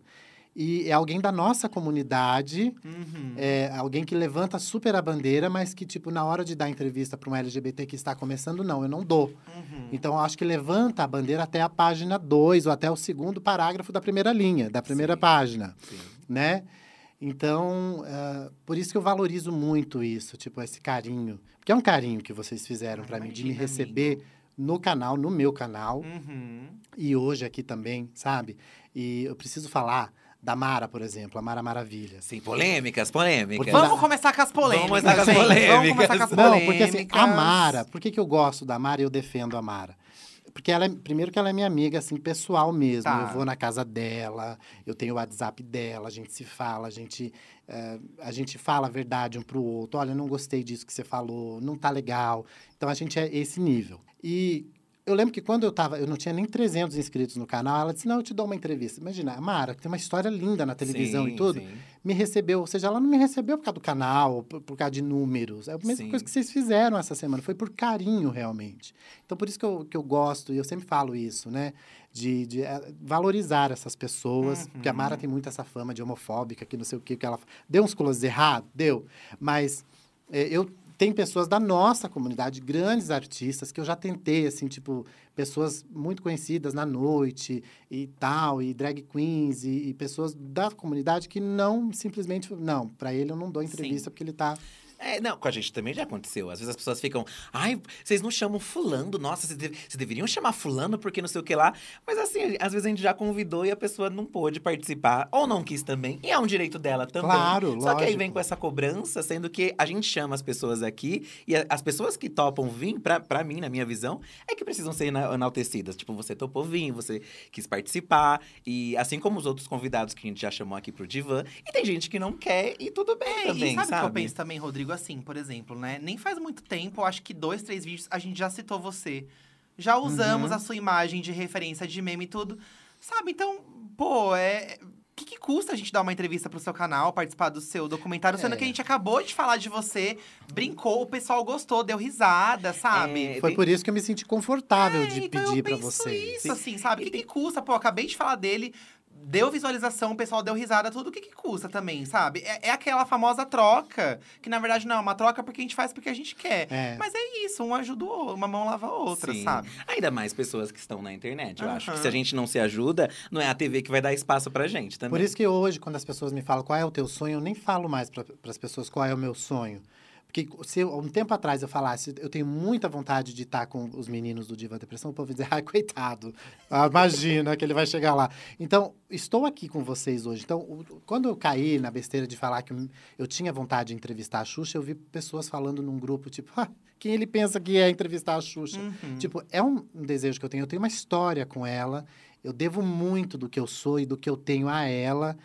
E é alguém da nossa comunidade, Uhum. é alguém que levanta super a bandeira, mas que, tipo, na hora de dar entrevista para um LGBT que está começando, não, eu não dou. Uhum. Então, eu acho que levanta a bandeira até a página 2 ou até o segundo parágrafo da primeira linha, da primeira Sim. página, Sim. né? Então, ah, por isso que eu valorizo muito isso, tipo, esse carinho. Porque é um carinho que vocês fizeram Ah, para mim, de me receber no canal, no meu canal, Uhum. e hoje aqui também, sabe? E eu preciso falar da Mara, por exemplo, a Mara Maravilha. Sim, polêmicas, polêmicas. Vamos Mas- começar com as polêmicas. Vamos começar com as gente. Vamos polêmicas. começar com as Não, polêmicas. porque assim, a Mara, por que, que eu gosto da Mara e eu defendo a Mara? Porque ela é, primeiro que ela é minha amiga, assim, pessoal mesmo. Tá. Eu vou na casa dela, eu tenho o WhatsApp dela, a gente se fala, a gente, eh, a gente fala a verdade um pro outro. Olha, não gostei disso que você falou, não tá legal. Então, a gente é esse nível. E eu lembro que quando eu tava, eu não tinha nem 300 inscritos no canal, ela disse, não, eu te dou uma entrevista. Imagina, a Mara, que tem uma história linda na televisão Sim, e tudo, sim. me recebeu, ou seja, ela não me recebeu por causa do canal, por, por causa de números. É a mesma Sim. coisa que vocês fizeram essa semana, foi por carinho, realmente. Então, por isso que eu, que eu gosto, e eu sempre falo isso, né? De, de eh, valorizar essas pessoas, Uhum. porque a Mara tem muito essa fama de homofóbica, que não sei o que, que ela... Deu uns closes errados? Deu. Mas eh, eu... Tem pessoas da nossa comunidade, grandes artistas, que eu já tentei, assim, tipo, pessoas muito conhecidas na noite e tal, e drag queens, e, e pessoas da comunidade que não simplesmente. Não, para ele eu não dou entrevista porque ele tá. É, não, com a gente também já aconteceu. Às vezes as pessoas ficam, ai, vocês não chamam fulano, nossa, vocês, vocês deveriam chamar fulano porque não sei o que lá. Mas assim, às vezes a gente já convidou e a pessoa não pôde participar, ou não quis também. E é um direito dela também. Claro, Só que aí lógico. vem com essa cobrança, sendo que a gente chama as pessoas aqui, e as pessoas que topam vir, pra, pra mim, na minha visão, é que precisam ser ena- enaltecidas. Tipo, você topou vir, você quis participar, e assim como os outros convidados que a gente já chamou aqui pro Divã, e tem gente que não quer, e tudo bem É, também, e sabe o sabe? que eu penso também, Rodrigo? Assim, por exemplo, né? Nem faz muito tempo, acho que dois, três vídeos, a gente já citou você. Já usamos Uhum. a sua imagem de referência de meme e tudo. Sabe, então, pô, é. O que, que custa a gente dar uma entrevista pro seu canal, participar do seu documentário, sendo É. que a gente acabou de falar de você, brincou, o pessoal gostou, deu risada, sabe? É, Foi por isso que eu me senti confortável É, de então pedir para vocês. Isso, assim, sabe? O que, que custa? Pô, acabei de falar dele, deu visualização, o pessoal deu risada, tudo. O que, que custa também, sabe? É, é aquela famosa troca, que na verdade não é uma troca porque a gente faz porque a gente quer. É. Mas é isso, um ajuda o outro, uma mão lava a outra, Sim. sabe? Ainda mais pessoas que estão na internet. Eu acho que se a gente não se ajuda, não é a TV que vai dar espaço pra gente também. Por isso que hoje, quando as pessoas me falam qual é o teu sonho, eu nem falo mais para as pessoas qual é o meu sonho. Porque se eu- um tempo atrás eu falasse, eu tenho muita vontade de estar com os meninos do Diva Depressão, o povo ia dizer, ai, coitado. Ah, imagina que ele vai chegar lá. Então, estou aqui com vocês hoje. Então, o- quando eu caí na besteira de falar que eu- eu tinha vontade de entrevistar a Xuxa, eu vi pessoas falando num grupo, tipo, ah, quem ele pensa que é entrevistar a Xuxa? Uhum. Tipo, é um, um desejo que eu tenho. Eu tenho uma história com ela. Eu devo muito do que eu sou e do que eu tenho a ela.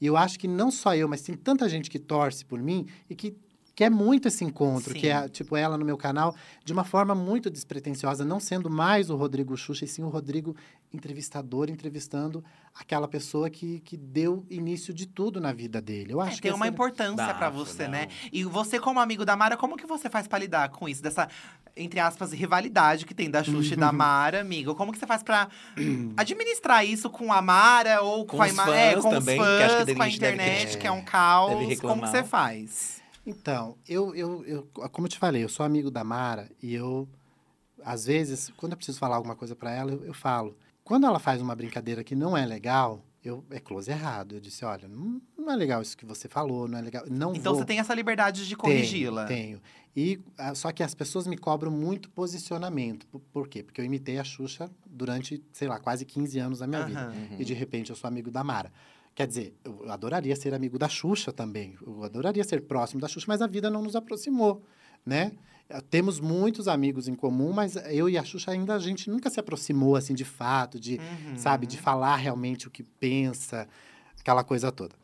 E eu acho que não só eu, mas tem tanta gente que torce por mim e que quer muito esse encontro, Sim. que é, tipo, ela no meu canal, de uma forma muito despretensiosa, não sendo mais o Rodrigo Xuxa, e sim o Rodrigo entrevistador, entrevistando aquela pessoa que, que deu início de tudo na vida dele. Eu É, acho tem que uma importância pra você, não. né? E você, como amigo da Mara, como que você faz pra lidar com isso? Dessa, entre aspas, rivalidade que tem da Xuxa e da Mara, amigo? Como que você faz pra administrar isso com a Mara ou com, Com a fãs é, com também, os que acho que fãs, a com a internet, ter- que é um caos? Como que você faz? Então, eu, eu, eu, como eu te falei, eu sou amigo da Mara e eu, às vezes, quando eu preciso falar alguma coisa pra ela, eu, eu falo. Quando ela faz uma brincadeira que não é legal, eu é close errado. Eu disse, olha, não, não é legal isso que você falou, não é legal. Não Então vou. você tem essa liberdade de Tenho, corrigi-la. Tenho. E ah, só que as pessoas me cobram muito posicionamento. Por, por quê? Porque eu imitei a Xuxa durante, sei lá, quase 15 anos da minha vida. Aham. Uhum. E de repente eu sou amigo da Mara. Quer dizer, eu adoraria ser amigo da Xuxa também. Eu adoraria ser próximo da Xuxa, mas a vida não nos aproximou, né? Eh, Temos muitos amigos em comum, mas eu e a Xuxa ainda a gente nunca se aproximou assim de fato, de, Uhum. sabe, de falar realmente o que pensa, aquela coisa toda.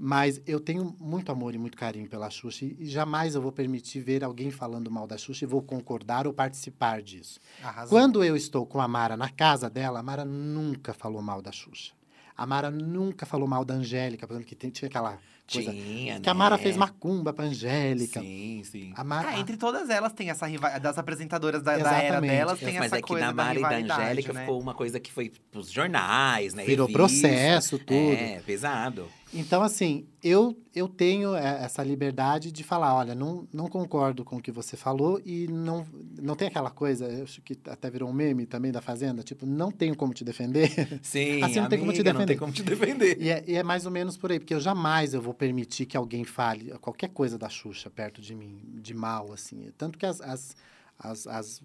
Mas eu tenho muito amor e muito carinho pela Xuxa e e jamais eu vou permitir ver alguém falando mal da Xuxa e vou concordar ou participar disso. Arrasou. Quando eu estou com a Mara na casa dela, a Mara nunca falou mal da Xuxa. A Mara nunca falou mal da Angélica, por exemplo, que tem- tinha aquela coisa. Tinha, Que a Mara né? fez macumba pra Angélica. Sim, sim. A Mara, Ah, entre todas elas tem essa rivalidade. Das apresentadoras da, da era delas, tem Mas essa é que coisa da Mara e da Angélica né? ficou uma coisa que foi pros jornais, né? virou revista. processo, tudo. É, pesado. Então, assim, eu, eu tenho é, essa liberdade de falar, olha, não, não concordo com o que você falou e não, não tem aquela coisa, eu acho que até virou um meme também da Fazenda, tipo, não tenho como te defender. Sim, Assim não tem como te amiga, Não defender. tem como te defender. E é, e é mais ou menos por aí, porque eu jamais eu vou permitir que alguém fale qualquer coisa da Xuxa perto de mim, de mal, assim. Tanto que as. as, as, as-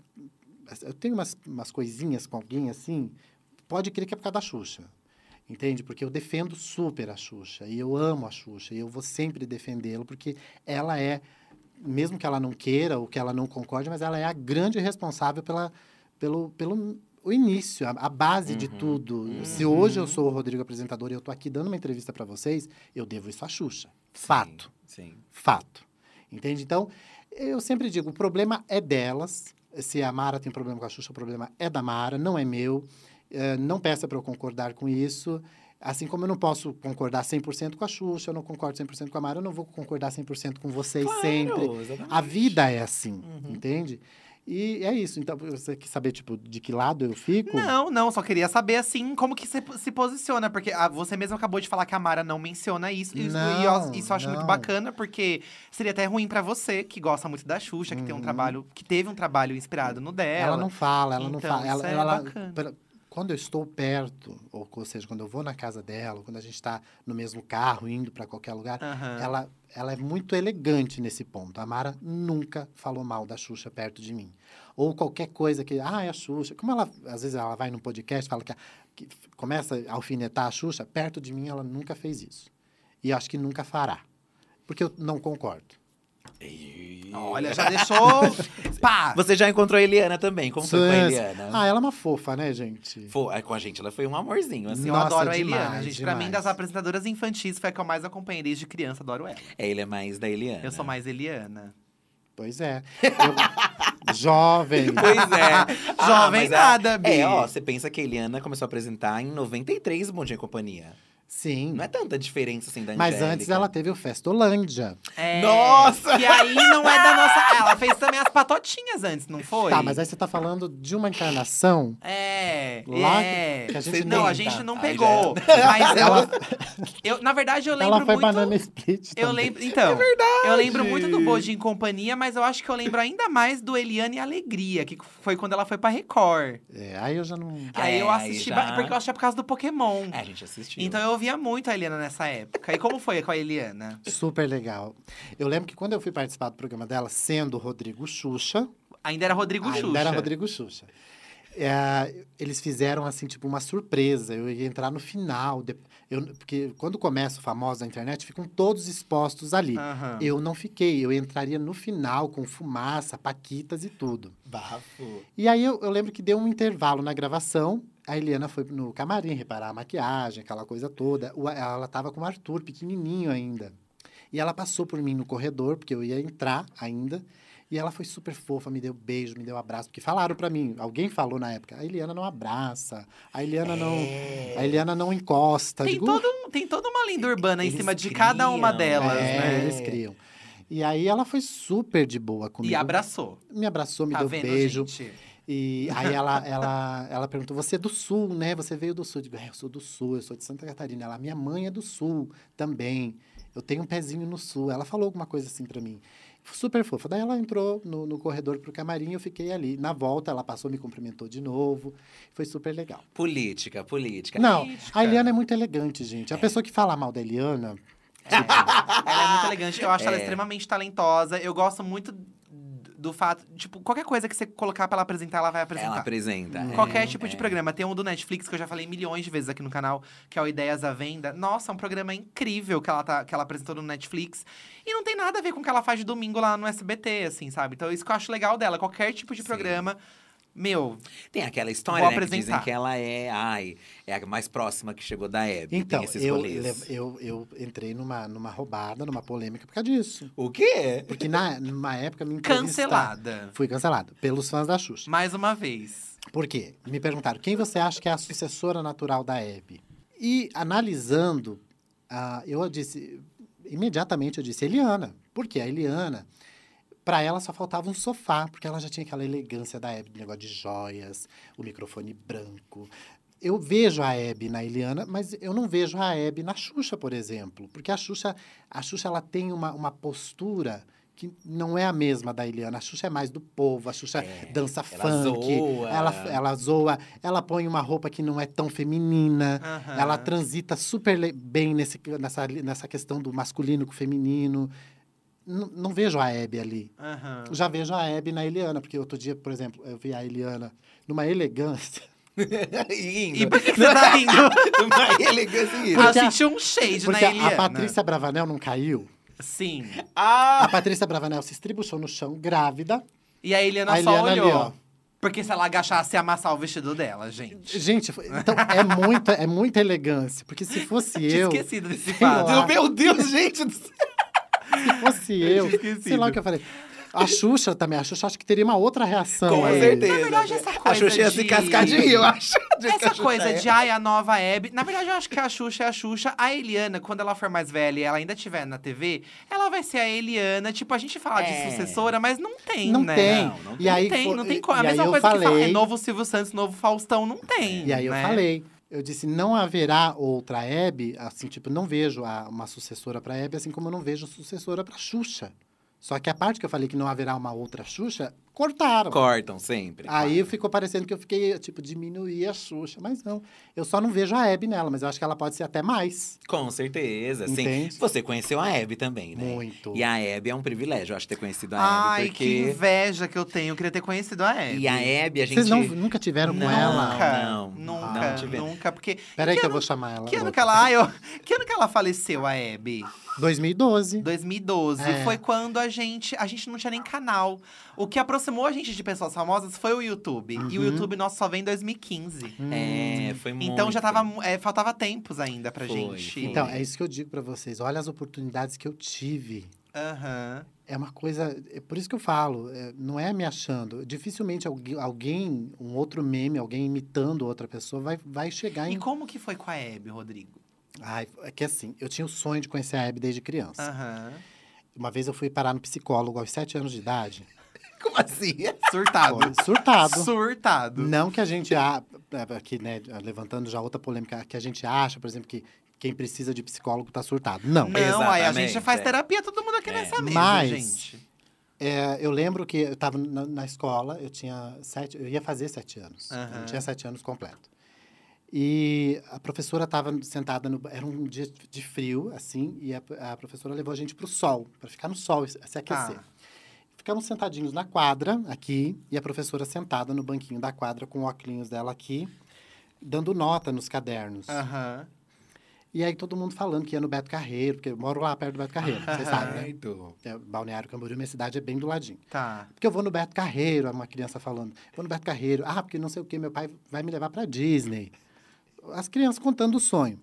as- eu tenho umas, umas coisinhas com alguém assim, pode crer que é por causa da Xuxa. Entende? Porque eu defendo super a Xuxa. E eu amo a Xuxa. E eu vou sempre defendê-la, porque ela é, mesmo que ela não queira ou que ela não concorde, mas ela é a grande responsável pela, pelo, pelo o início, a, a base de Uhum, tudo. Se uhum. hoje eu sou o Rodrigo apresentador e eu tô aqui dando uma entrevista para vocês, eu devo isso à Xuxa. Fato. Sim. Fato. Entende? Então, eu sempre digo, o problema é delas. Se a Mara tem problema com a Xuxa, o problema é da Mara, não é meu. Eh, não peça para eu concordar com isso. Assim como eu não posso concordar 100% com a Xuxa, eu não concordo 100% com a Mara, eu não vou concordar 100% com vocês Claro, sempre. exatamente. A vida é assim, Uhum. entende? E é isso. Então, você quer saber, tipo, de que lado eu fico? Não, não, só queria saber, assim, como que você se posiciona. Porque ah, você mesmo acabou de falar que a Mara não menciona isso. e isso- e eu- Não, isso eu acho muito não. bacana, porque seria até ruim pra você, que gosta muito da Xuxa, que tem um Uhum. trabalho, que teve um trabalho inspirado no dela. Ela não fala, ela não Então, fala. Ela, isso é ela- bacana. pela- quando eu estou perto, ou, ou seja, quando eu vou na casa dela, quando a gente está no mesmo carro, indo para qualquer lugar, Aham. ela, ela é muito elegante nesse ponto. A Mara nunca falou mal da Xuxa perto de mim. Ou qualquer coisa que, ah, é a Xuxa. Como ela, às vezes, ela vai num podcast, fala que, que começa a alfinetar a Xuxa, perto de mim ela nunca fez isso. E acho que nunca fará. Porque eu não concordo. E- Olha, já deixou. Pá! Você já encontrou a Eliana também. Como foi com a Eliana? Ah, ela é uma fofa, né, gente? Fo- é, com a gente, ela foi um amorzinho, assim. Eu Nossa, adoro a Eliana, demais, gente. Pra mim, demais. das apresentadoras infantis, foi a que eu mais acompanhei desde criança, adoro ela. É, ele é mais da Eliana. Eu sou mais Eliana. Pois é. Eu- jovem. Pois é. Jovem mas nada, Bi. É, ó, você pensa que a Eliana começou a apresentar em 93 o Bom Dia e Companhia. Sim. Não é tanta diferença assim da Mas Angélica. antes ela teve o Festolândia. É, Nossa! E aí não é da nossa. Ela fez também as patotinhas antes, não foi? Tá, mas aí você tá falando de uma encarnação. É, Lá é. que a gente não, nem a gente não pegou. Mas Ela, eu, eu, na verdade, eu lembro ela foi muito. banana split. Eu também. lembro, então, eu lembro muito do Boji em Companhia, mas eu acho que eu lembro ainda mais do Eliane e Alegria, que foi quando ela foi pra Record. É, aí eu já não. aí eu É, aí assisti, já- porque eu assistia por causa do Pokémon. É, a gente assistiu. Então eu ouvia muito a Eliana nessa época. E como foi com a Eliana? Super legal. Eu lembro que quando eu fui participar do programa dela, sendo Rodrigo Xuxa, Ainda era Rodrigo ainda Xuxa. era Rodrigo Xuxa. É, eles fizeram assim, tipo, uma surpresa. Eu ia entrar no final. de- eu- porque quando começa o famoso da internet, ficam todos expostos ali. Aham. Eu não fiquei, eu entraria no final com fumaça, paquitas e tudo. Bafo. E aí eu, eu lembro que deu um intervalo na gravação. A Eliana foi no camarim reparar a maquiagem, aquela coisa toda. O- ela tava com o Arthur, pequenininho ainda. E ela passou por mim no corredor, porque eu ia entrar ainda. E ela foi super fofa, me deu beijo, me deu abraço. Porque falaram pra mim, alguém falou na época, a Eliana não abraça, a Eliana não, a Eliana não encosta. Tem, Digo, todo, um- tem toda uma lenda urbana em cima de cada uma criam, delas, é, né? eles criam. E aí ela foi super de boa comigo. E abraçou. Me abraçou, me tá deu vendo, beijo. gente? E aí ela, ela, ela perguntou: você é do sul, né? Você veio do sul. Eu digo, é, eu sou do sul, eu sou de Santa Catarina. Ela, minha mãe é do sul também. Eu tenho um pezinho no sul. Ela falou alguma coisa assim pra mim. Super fofa. Daí ela entrou no, no corredor pro camarim, eu fiquei ali. Na volta, ela passou, me cumprimentou de novo. Foi super legal. Política, política. Não, Política. a Eliana é muito elegante, gente. A pessoa que fala mal da Eliana. Ela é muito elegante. Eu acho ela É. extremamente talentosa. Eu gosto muito do fato. Tipo, qualquer coisa que você colocar pra ela apresentar, ela vai apresentar. Ela apresenta. é, Qualquer tipo de é. programa. Tem um do Netflix que eu já falei milhões de vezes aqui no canal, que é o Ideias à Venda. Nossa, é um programa incrível que ela, tá, que ela apresentou no Netflix. E não tem nada a ver com o que ela faz de domingo lá no SBT, assim, sabe? Então, isso que eu acho legal dela. Qualquer tipo de Sim. programa. Meu, Tem aquela história, Vou né, que dizem que ela é, ai, é a mais próxima que chegou da Hebe. Então, Tem esses eu, eu, eu entrei numa, numa roubada, numa polêmica por causa disso. O quê? Porque na, numa época me cancelada. Fui cancelado pelos fãs da Xuxa. Mais uma vez. Por quê? Me perguntaram, quem você acha que é a sucessora natural da Hebe? E analisando, ah, eu disse, imediatamente eu disse Eliana. Porque a Eliana, para ela só faltava um sofá, porque ela já tinha aquela elegância da Hebe, negócio de joias, o microfone branco. Eu vejo a Hebe na Eliana, mas eu não vejo a Hebe na Xuxa, por exemplo. Porque a Xuxa, a Xuxa ela tem uma, uma postura que não é a mesma da Eliana. A Xuxa é mais do povo, a Xuxa É, dança ela funk, zoa. Ela, ela zoa, ela põe uma roupa que não é tão feminina, ela transita super bem nesse, nessa, nessa questão do masculino com o feminino. Não vejo a Hebe ali. Aham. Já vejo a Hebe na Eliana, porque outro dia, por exemplo, eu vi a Eliana numa elegância. E por que que você tá rindo? Uma elegância. Ah, eu senti um shade Porque na Eliana. a Patrícia Bravanel não caiu. Sim. Ah! A Patrícia Bravanel se estribuchou no chão, grávida. E a Eliana A só Eliana ali, olhou. ó. Porque se ela agachasse ia amassar o vestido dela, gente. Gente, então é muita, é muita elegância. Porque se fosse Tinha eu, esquecido desse fato. Meu Deus, gente do céu. Se fosse eu, sei lá o que eu falei. A Xuxa também, a Xuxa acho que teria uma outra reação. Com aí. certeza. Na verdade, essa A coisa Xuxa ia se de- cascar de rir, eu acho. a Essa coisa é. de, ai, a nova Hebe. Na verdade, eu acho que a Xuxa é a Xuxa. A Eliana, quando ela for mais velha e ela ainda estiver na TV, ela vai ser a Eliana. Tipo, a gente fala É. de sucessora, mas não tem, Não né? tem. Não, não e Não aí, tem, foi- não tem como. A mesma coisa que fala, é falei- novo Silvio Santos, novo Faustão, não tem. E aí eu né? falei, eu disse, não haverá outra Hebe, assim, tipo, não vejo a- uma sucessora para Hebe, assim como eu não vejo sucessora para Xuxa. Só que a parte que eu falei que não haverá uma outra Xuxa, cortaram. Cortam sempre. Aí ficou parecendo que eu fiquei, tipo, diminuir a Xuxa. Mas não, eu só não vejo a Hebe nela, mas eu acho que ela pode ser até mais. Com certeza, sim. Você conheceu a Hebe também, né? Muito. E a Hebe é um privilégio, eu acho, ter conhecido a Ai, Hebe, que porque... inveja que eu tenho. Eu queria ter conhecido a Hebe. E a Hebe, a gente... Vocês não, nunca tiveram com Não. ela? Nunca, não, nunca, não nunca. Porque. Peraí que que eu ano- vou chamar ela. Que ano que ela, ai, eu- que ano que ela faleceu, a Hebe? 2012. 2012. É. Foi quando a gente. A gente não tinha nem canal. O que aproximou a gente de pessoas famosas foi o YouTube. E o Uhum. YouTube nosso só vem em 2015. É, foi muito. Então já tava. é, faltava tempos ainda pra Foi, gente. foi. Então, é isso que eu digo pra vocês. Olha as oportunidades que eu tive. Aham. É uma coisa. É por isso que eu falo, é, não é me achando. Dificilmente alguém, um outro meme, alguém imitando outra pessoa, vai, vai chegar E em. como que foi com a Hebe, Rodrigo? Ai, é que assim, eu tinha o sonho de conhecer a Hebe desde criança. Aham. Uma vez eu fui parar no psicólogo aos sete anos de idade. Como assim? Surtado. Surtado. Surtado. Não que a gente. a- Aqui, né, levantando já outra polêmica, que a gente acha, por exemplo, que quem precisa de psicólogo tá surtado. Não. Não, aí a gente Exatamente, faz é. terapia, todo mundo aqui É. nessa mesa, Mas- gente. É, eu lembro que eu estava na, na escola, eu tinha sete, eu ia fazer sete anos. Aham. Eu tinha sete anos completo. E a professora estava sentada no. Era um dia de frio, assim, e a, a professora levou a gente para o sol, para ficar no sol se aquecer. Tá. Ficamos sentadinhos na quadra, aqui, e a professora sentada no banquinho da quadra com o óculos dela aqui, dando nota nos cadernos. Aham. E aí todo mundo falando que ia no Beto Carreiro, porque eu moro lá perto do Beto Carreiro, vocês sabem, né? É, Balneário Camboriú, minha cidade é bem do ladinho. Tá. Porque eu vou no Beto Carreiro, uma criança falando. Vou no Beto Carreiro. Ah, porque não sei o que, meu pai vai me levar para Disney. As crianças contando o sonho.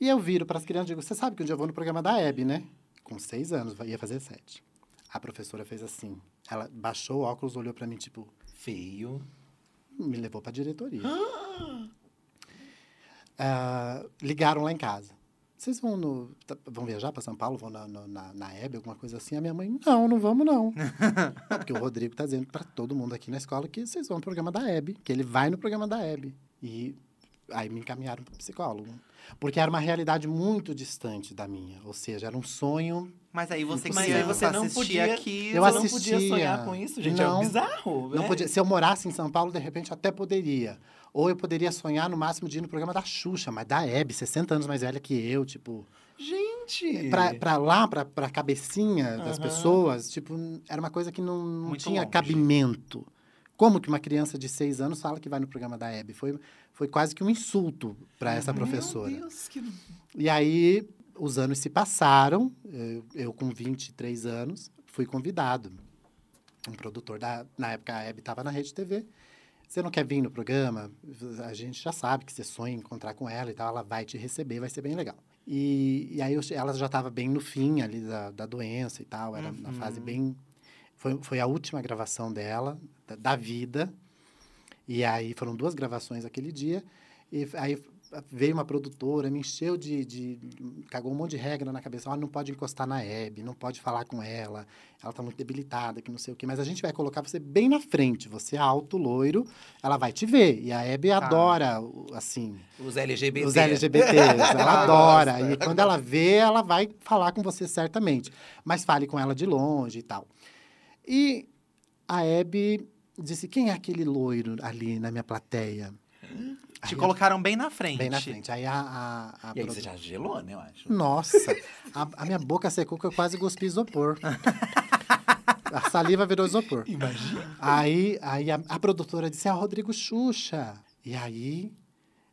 E eu viro para as crianças e digo: Você sabe que um dia eu vou no programa da Hebe, né? Com seis anos, ia fazer sete. A professora fez assim. Ela baixou o óculos, olhou para mim, tipo, Feio. me levou para diretoria. Ah, ligaram lá em casa. Vocês vão no, tá- vão viajar para São Paulo, vão na, na, na Hebe, alguma coisa assim? A minha mãe, não, não vamos não. Não, porque o Rodrigo tá dizendo para todo mundo aqui na escola que vocês vão no programa da Hebe, que ele vai no programa da Hebe. E aí me encaminharam para psicólogo. Porque era uma realidade muito distante da minha. Ou seja, era um sonho. Mas aí você Mas aí você não podia- aqui. Eu não assistia. podia sonhar com isso, gente. Não. é bizarro. Não né? podia, se eu morasse em São Paulo, de repente até poderia. Ou eu poderia sonhar no máximo de ir no programa da Xuxa, mas da Hebe, 60 anos mais velha que eu, tipo. Gente. Pra, pra lá, pra, pra cabecinha das Aham. pessoas, tipo, era uma coisa que não, não tinha longe. cabimento. Como que uma criança de seis anos fala que vai no programa da Hebe? Foi, foi quase que um insulto para essa professora. Meu Deus, que... E aí, os anos se passaram, eu, eu com 23 anos, fui convidado. Um produtor, da, na época a Hebe estava na Rede TV. Você não quer vir no programa? A gente já sabe que você sonha em encontrar com ela e tal, ela vai te receber, vai ser bem legal. E, e aí eu ela já estava bem no fim ali da, da doença e tal, era na fase bem... Foi, foi a última gravação dela, da, da vida. E aí foram duas gravações aquele dia. E aí veio uma produtora, me encheu de, de. cagou um monte de regra na cabeça. Ah, não pode encostar na Hebe, não pode falar com ela, ela tá muito debilitada, que não sei o quê. Mas a gente vai colocar você bem na frente. Você é alto, loiro, ela vai te ver. E a Hebe adora, o- assim, Os LGBT. os LGBTs. ela Ela adora. E quando ela vê, ela vai falar com você certamente. Mas fale com ela de longe e tal. E a Hebe disse: quem é aquele loiro ali na minha plateia? Te Aí, colocaram bem na frente. Bem na frente. Aí a. a, a E aí você já gelou, né, eu acho. Nossa, a, a minha boca secou que eu quase cuspi isopor. A saliva virou isopor. Imagina. Aí, aí a, a produtora disse, é o Rodrigo Xuxa. E aí,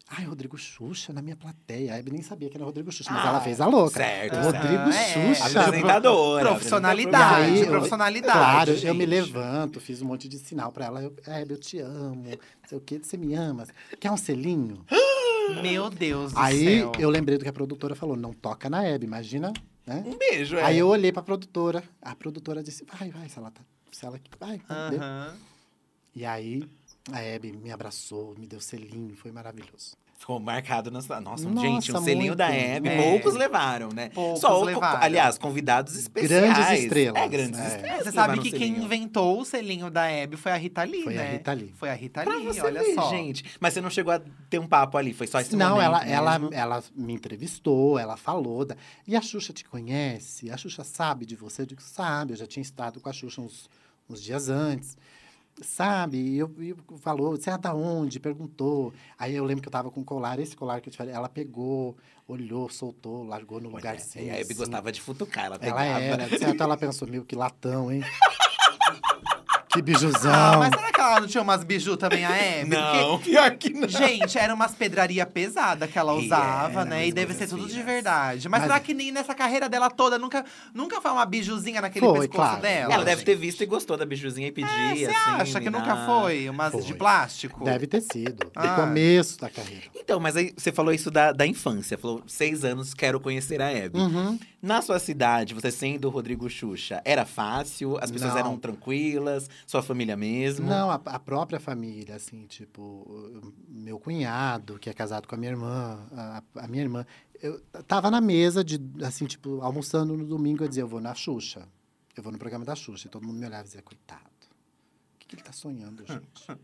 ai, Rodrigo Xuxa na minha plateia. A Hebe nem sabia que era Rodrigo Xuxa, mas Ah, ela fez a louca. certo, Rodrigo. É, Xuxa. Apresentadora. Profissionalidade, aí, eu- profissionalidade. Claro, eu gente. me levanto, fiz um monte de sinal pra ela. Eu, Hebe, eu te amo. Não sei o quê, você me ama. Quer um selinho? Meu Deus do Aí céu. eu lembrei do que a produtora falou, não toca na Hebe, imagina, né? Um beijo, é. Aí eu olhei pra produtora, a produtora disse, vai, vai, se ela tá. Se ela vai, deu. Aham. E aí a Hebe me abraçou, me deu selinho, foi maravilhoso. Ficou marcado na sua... Nossa, Nossa, gente, um selinho muito. da Hebe. É. Poucos levaram, né? Poucos Só, levaram. aliás, convidados especiais. Grandes estrelas. É, grandes É. estrelas. Você sabe que quem inventou o selinho da Hebe foi a Rita Lee, Foi a né? Rita Lee. Foi a Rita Pra Lee, você olha ver, só. gente. Mas você não chegou a ter um papo ali, foi só esse Não, ela, ela, ela me entrevistou, ela falou. Da... E a Xuxa te conhece? A Xuxa sabe de você? Eu digo, sabe, eu já tinha estado com a Xuxa uns, uns dias antes. Sabe? E eu, eu falou, você é da onde? Perguntou. Aí eu lembro que eu tava com um colar, esse colar que eu te falei. Ela pegou, olhou, soltou, largou no Olha, lugarzinho. e a Hebe assim. gostava de futucar, ela Ela pegava. era, de certo ela pensou, meu, que latão, hein? que bijuzão. Ah, mas será que ela não tinha umas biju também, a Hebe? Não, pior que não. Porque, gente, era umas pedraria pesada que ela E usava, era, né? E deve ser tudo de verdade. Mas, Mas- será que nem nessa carreira dela toda nunca, nunca foi uma bijuzinha naquele Foi, pescoço claro. dela? Ela deve ter visto e gostou da bijuzinha e É, Você assim. acha que nunca dá. foi? Umas Foi. de plástico? Deve ter sido. Ah. No começo da carreira. Então, mas aí você falou isso da, da infância. Falou, seis anos, quero conhecer a Hebe. Uhum. Na sua cidade, você sendo o Rodrigo Xuxa, era fácil? As pessoas Não. eram tranquilas? Sua família mesmo? Não, a, a própria família, assim, tipo, meu cunhado, que é casado com a minha irmã, a, a minha irmã. Eu tava na mesa, de, assim, tipo, almoçando no domingo, eu dizia, eu vou na Xuxa. Eu vou no programa da Xuxa. E todo mundo me olhava e dizia, coitado, o que, que ele tá sonhando, gente?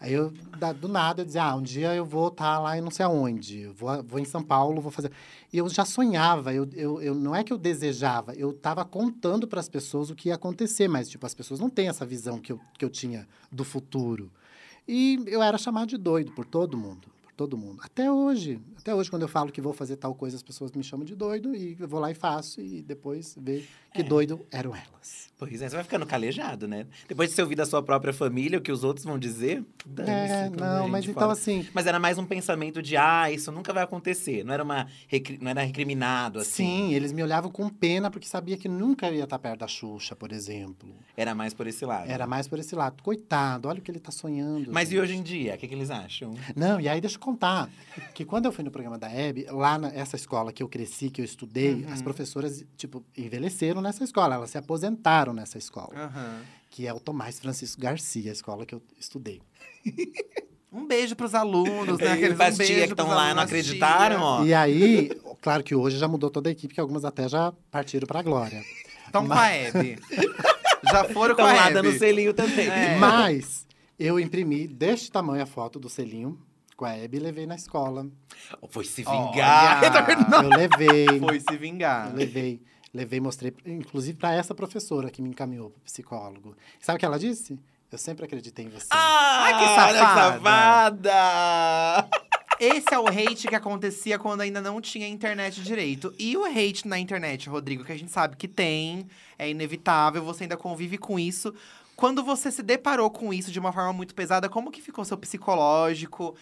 Aí eu, da- do nada, eu dizia, ah, um dia eu vou estar lá em não sei aonde, vou, vou em São Paulo, vou fazer. E eu já sonhava, eu, eu, eu não é que eu desejava, eu estava contando para as pessoas o que ia acontecer, mas, tipo, as pessoas não têm essa visão que eu, que eu tinha do futuro. E eu era chamado de doido por todo mundo, todo mundo. Até hoje, até hoje, quando eu falo que vou fazer tal coisa, as pessoas me chamam de doido e eu vou lá e faço e depois ver que doido eram elas. Pois é, você vai ficando calejado, né? Depois de você ouvir da sua própria família, o que os outros vão dizer, É, não, mas então assim, Mas era mais um pensamento de, ah, isso nunca vai acontecer. Não era uma não era recriminado, assim. Sim, eles me olhavam com pena porque sabia que nunca ia estar perto da Xuxa, por exemplo. Era mais por esse lado. Era mais por esse lado. Coitado, olha o que ele tá sonhando. Mas e gente. hoje em dia, o que, que eles acham? Não, e aí deixa eu contar. Que quando eu fui no programa da Hebe, lá nessa escola que eu cresci, que eu estudei, Uhum. as professoras, tipo, envelheceram nessa escola. Elas se aposentaram nessa escola. Aham. Que é o Tomás Francisco Garcia, a escola que eu estudei. Um beijo pros alunos, né? E Aqueles um beijo que estão lá e não acreditaram, ó. E aí, claro que hoje já mudou toda a equipe, que algumas até já partiram pra glória. Estão com a Hebe. Já foram com Estão a lá Hebe. dando selinho também. É. Mas eu imprimi deste tamanho a foto do selinho com a Hebe e levei na escola. Foi se Olha. vingar. Eu levei. Foi se vingar. Eu levei, levei, mostrei, inclusive para essa professora que me encaminhou para psicólogo. Sabe o que ela disse? Eu sempre acreditei em você. Ah, Ai, que olha safada. safada! Esse é o hate que acontecia quando ainda não tinha internet direito. E o hate na internet, Rodrigo, que a gente sabe que tem, é inevitável, você ainda convive com isso. Quando você se deparou com isso de uma forma muito pesada, como que ficou seu psicológico?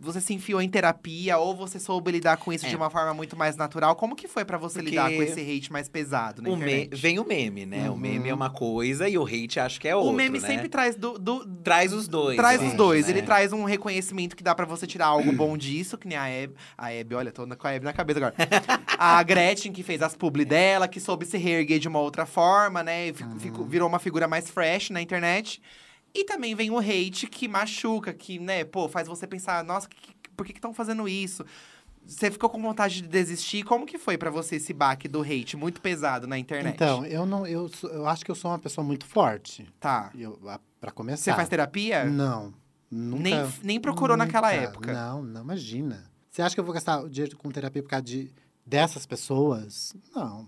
Você se enfiou em terapia ou você soube lidar com isso É. de uma forma muito mais natural? Como que foi pra você Porque lidar com esse hate mais pesado na O me-? Vem o meme, né? O Uhum. meme é uma coisa e o hate acho que é o outro, meme né? sempre traz do, do- Traz os dois. Traz os acho, dois. né? Ele traz um reconhecimento que dá pra você tirar algo bom disso, que nem a Hebe. A Hebe, olha, tô com a Hebe na cabeça agora. a Gretchen, que fez as publi dela, que soube se reerguer de uma outra forma, né? E fico- fico- virou uma figura mais fresh na internet. E também vem o hate que machuca, que, né, pô, faz você pensar, nossa, que- que- por que estão fazendo isso? Você ficou com vontade de desistir? Como que foi pra você esse baque do hate muito pesado na internet? Então, eu não, eu, eu acho que eu sou uma pessoa muito forte. Tá. Eu, a- pra começar. Você faz terapia? Não. Nunca, Nem, nem procurou naquela nunca. época. Não, não, imagina. Você acha que eu vou gastar o dinheiro com terapia por causa de, dessas pessoas? Não.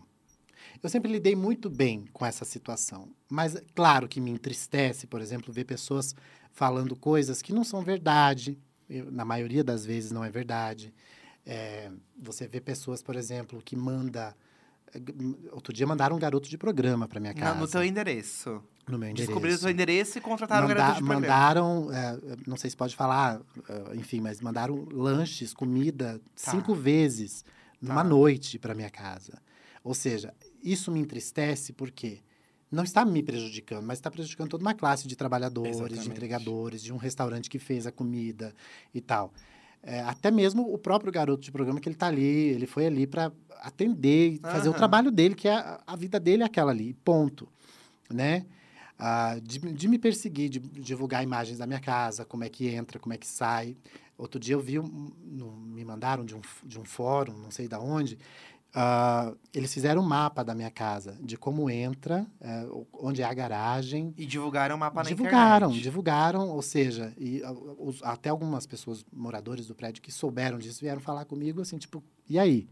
Eu sempre lidei muito bem com essa situação. Mas, claro que me entristece, por exemplo, ver pessoas falando coisas que não são verdade. Eu, na maioria das vezes não é verdade. É, você vê pessoas, por exemplo, que manda... Outro dia mandaram um garoto de programa para minha casa. no teu endereço. no meu endereço. Descobriram o seu endereço e contrataram o Manda- garoto de programa. mandaram, é, não sei se pode falar, é, enfim, mas mandaram lanches, comida, Tá. cinco vezes numa Tá. noite para minha casa. Ou seja, isso me entristece porque não está me prejudicando, mas está prejudicando toda uma classe de trabalhadores, de Exatamente. entregadores, de um restaurante que fez a comida e tal. É, até mesmo o próprio garoto de programa que ele está ali, ele foi ali para atender, e fazer o trabalho dele, que é a, a vida dele é aquela ali, ponto, né? Ah, de, de me perseguir, de divulgar imagens da minha casa, como é que entra, como é que sai. Outro dia eu vi, um, no- me mandaram de um, de um fórum, não sei da onde, ah, eles fizeram um mapa da minha casa, de como entra, o- onde é a garagem. E divulgaram o mapa na divulgaram, internet. divulgaram, ou seja, e, ah, os- até algumas pessoas, moradores do prédio que souberam disso, vieram falar comigo assim, tipo, e aí?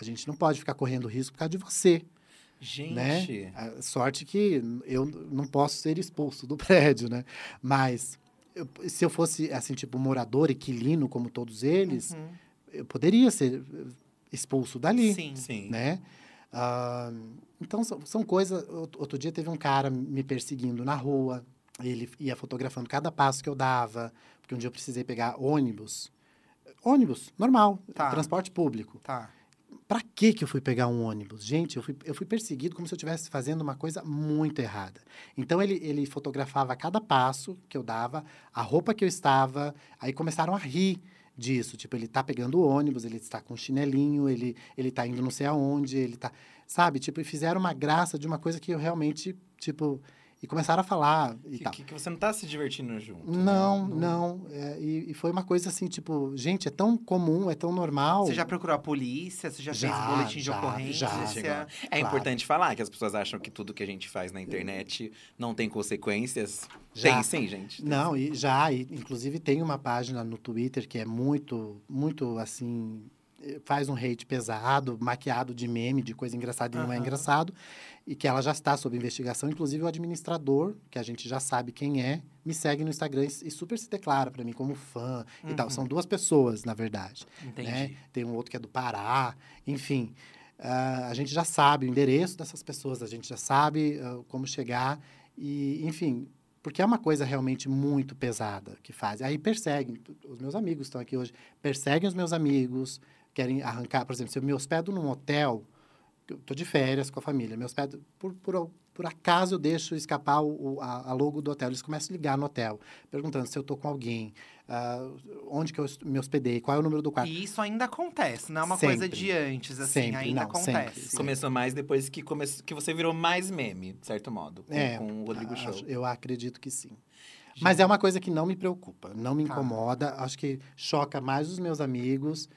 A gente não pode ficar correndo risco por causa de você Gente. né? A sorte que eu não posso ser expulso do prédio, né? Mas eu- se eu fosse, assim, tipo, morador, inquilino, como todos eles, Uhum. eu poderia ser expulso dali, Sim. Sim. né? Ah, então, são, são coisas... Out- Outro dia teve um cara me perseguindo na rua, ele ia fotografando cada passo que eu dava, porque um dia eu precisei pegar ônibus. Ônibus, normal, Tá. transporte público. Tá. Pra que que eu fui pegar um ônibus? Gente, eu fui, eu fui perseguido como se eu estivesse fazendo uma coisa muito errada. Então, ele, ele fotografava cada passo que eu dava, a roupa que eu estava, aí começaram a rir disso. Tipo, ele tá pegando o ônibus, ele está com chinelinho, ele, ele tá indo não sei aonde, ele tá... Sabe? Tipo, e fizeram uma graça de uma coisa que eu realmente, tipo... E começaram a falar e Que, tal. que, que você não tá se divertindo junto. né? Não, não. é, e, e foi uma coisa assim, tipo... Gente, é tão comum, é tão normal. Você já procurou a polícia? Você já, Já, fez boletim de já, ocorrência? já. É Claro. importante falar que as pessoas acham que tudo que a gente faz na internet não tem consequências. Já. Tem sim, gente. Não, e já, e, inclusive tem uma página no Twitter que é muito, muito assim, faz um hate pesado, maquiado de meme, de coisa engraçada e não é engraçado, e que ela já está sob investigação. Inclusive o administrador, que a gente já sabe quem é, me segue no Instagram e, super se declara para mim como fã e tal. Uhum. São duas pessoas, na verdade. Entendi. né? Tem um outro que é do Pará, enfim. ah, a gente já sabe o endereço dessas pessoas, a gente já sabe ah, como chegar e, enfim, porque é uma coisa realmente muito pesada que fazem. Aí perseguem, os meus amigos estão aqui hoje, perseguem os meus amigos, querem arrancar, por exemplo, se eu me hospedo num hotel, eu tô de férias com a família, me hospedo, por, por, por acaso eu deixo escapar o, a, a logo do hotel, eles começam a ligar no hotel, perguntando se eu tô com alguém, ah, onde que eu me hospedei, qual é o número do quarto. E isso ainda acontece, não é uma Sempre. coisa de antes, assim, Sempre, ainda não, acontece. sempre. Começou mais depois que, come... que você virou mais meme, de certo modo. Com, É, com o Rodrigo a- Show. Eu acredito que sim. Mas é uma coisa que não me preocupa, não me Tá. incomoda. Acho que choca mais os meus amigos.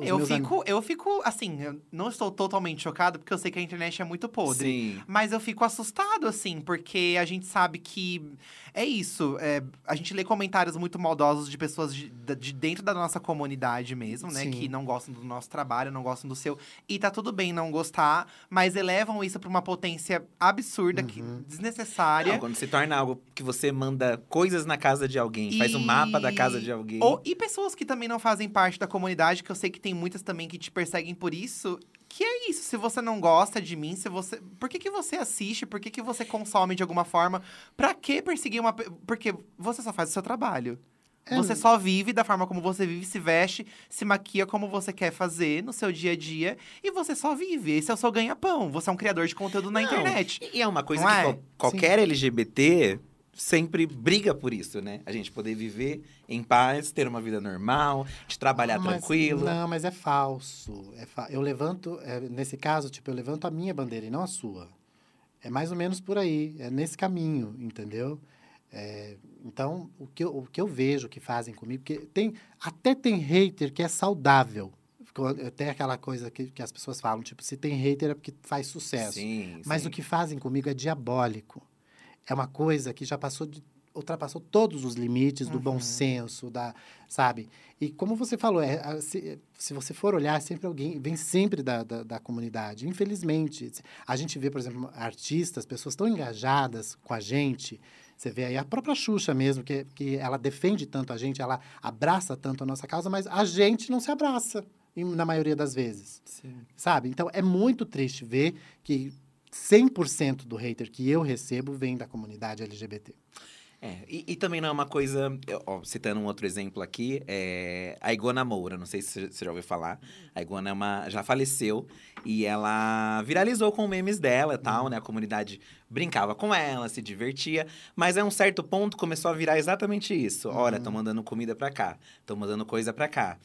Os Eu fico, eu fico, assim, eu não estou totalmente chocado, porque eu sei que a internet é muito podre. Sim. Mas eu fico assustado, assim, porque a gente sabe que é isso. é, a gente lê comentários muito maldosos de pessoas de, de dentro da nossa comunidade mesmo, né? Sim. Que não gostam do nosso trabalho, não gostam do seu. E tá tudo bem não gostar, mas elevam isso pra uma potência absurda, que, Uhum. desnecessária. Não, quando se torna algo que você manda coisas na casa de alguém, faz um mapa da casa de alguém. Ou, e pessoas que também não fazem parte da comunidade, que eu sei que tem muitas também que te perseguem por isso. Que é isso, se você não gosta de mim, se você. Por que, que você assiste? Por que, que você consome de alguma forma? Pra que perseguir uma. Porque você só faz o seu trabalho. É, Você só vive da forma como você vive, se veste, se maquia como você quer fazer no seu dia a dia. E você só vive. Esse é o seu ganha-pão. Você é um criador de conteúdo na Não, internet. E é uma coisa Não que é? qual- qualquer LGBT sempre briga por isso, né? A gente poder viver em paz, ter uma vida normal, de trabalhar Mas- tranquilo. Não, mas é falso. É fa- Eu levanto, é, nesse caso, tipo, eu levanto a minha bandeira e não a sua. É mais ou menos por aí, é nesse caminho, entendeu? É, então, o que, eu, o que eu vejo que fazem comigo, porque tem, até tem hater que é saudável. Tem aquela coisa que, que as pessoas falam, tipo, se tem hater é porque faz sucesso. Sim, Mas sim. o que fazem comigo é diabólico. É uma coisa que já passou de, ultrapassou todos os limites do bom Uhum. senso, da, sabe? E como você falou, é, se, se você for olhar, é sempre alguém vem sempre da, da, da comunidade. Infelizmente, a gente vê, por exemplo, artistas, pessoas tão engajadas com a gente. Você vê aí a própria Xuxa mesmo, que, que ela defende tanto a gente, ela abraça tanto a nossa causa, mas a gente não se abraça, na maioria das vezes Sim. sabe? Então é muito triste ver que 100% do hater que eu recebo vem da comunidade LGBT. É, e, e também não é uma coisa, ó, citando um outro exemplo aqui, é a Igona Moura, não sei se você já ouviu falar. A Igona é uma, já faleceu e ela viralizou com memes dela e tal, né? A comunidade brincava com ela, se divertia, mas a um certo ponto começou a virar exatamente isso. Olha, estão mandando comida pra cá, estão mandando coisa pra cá.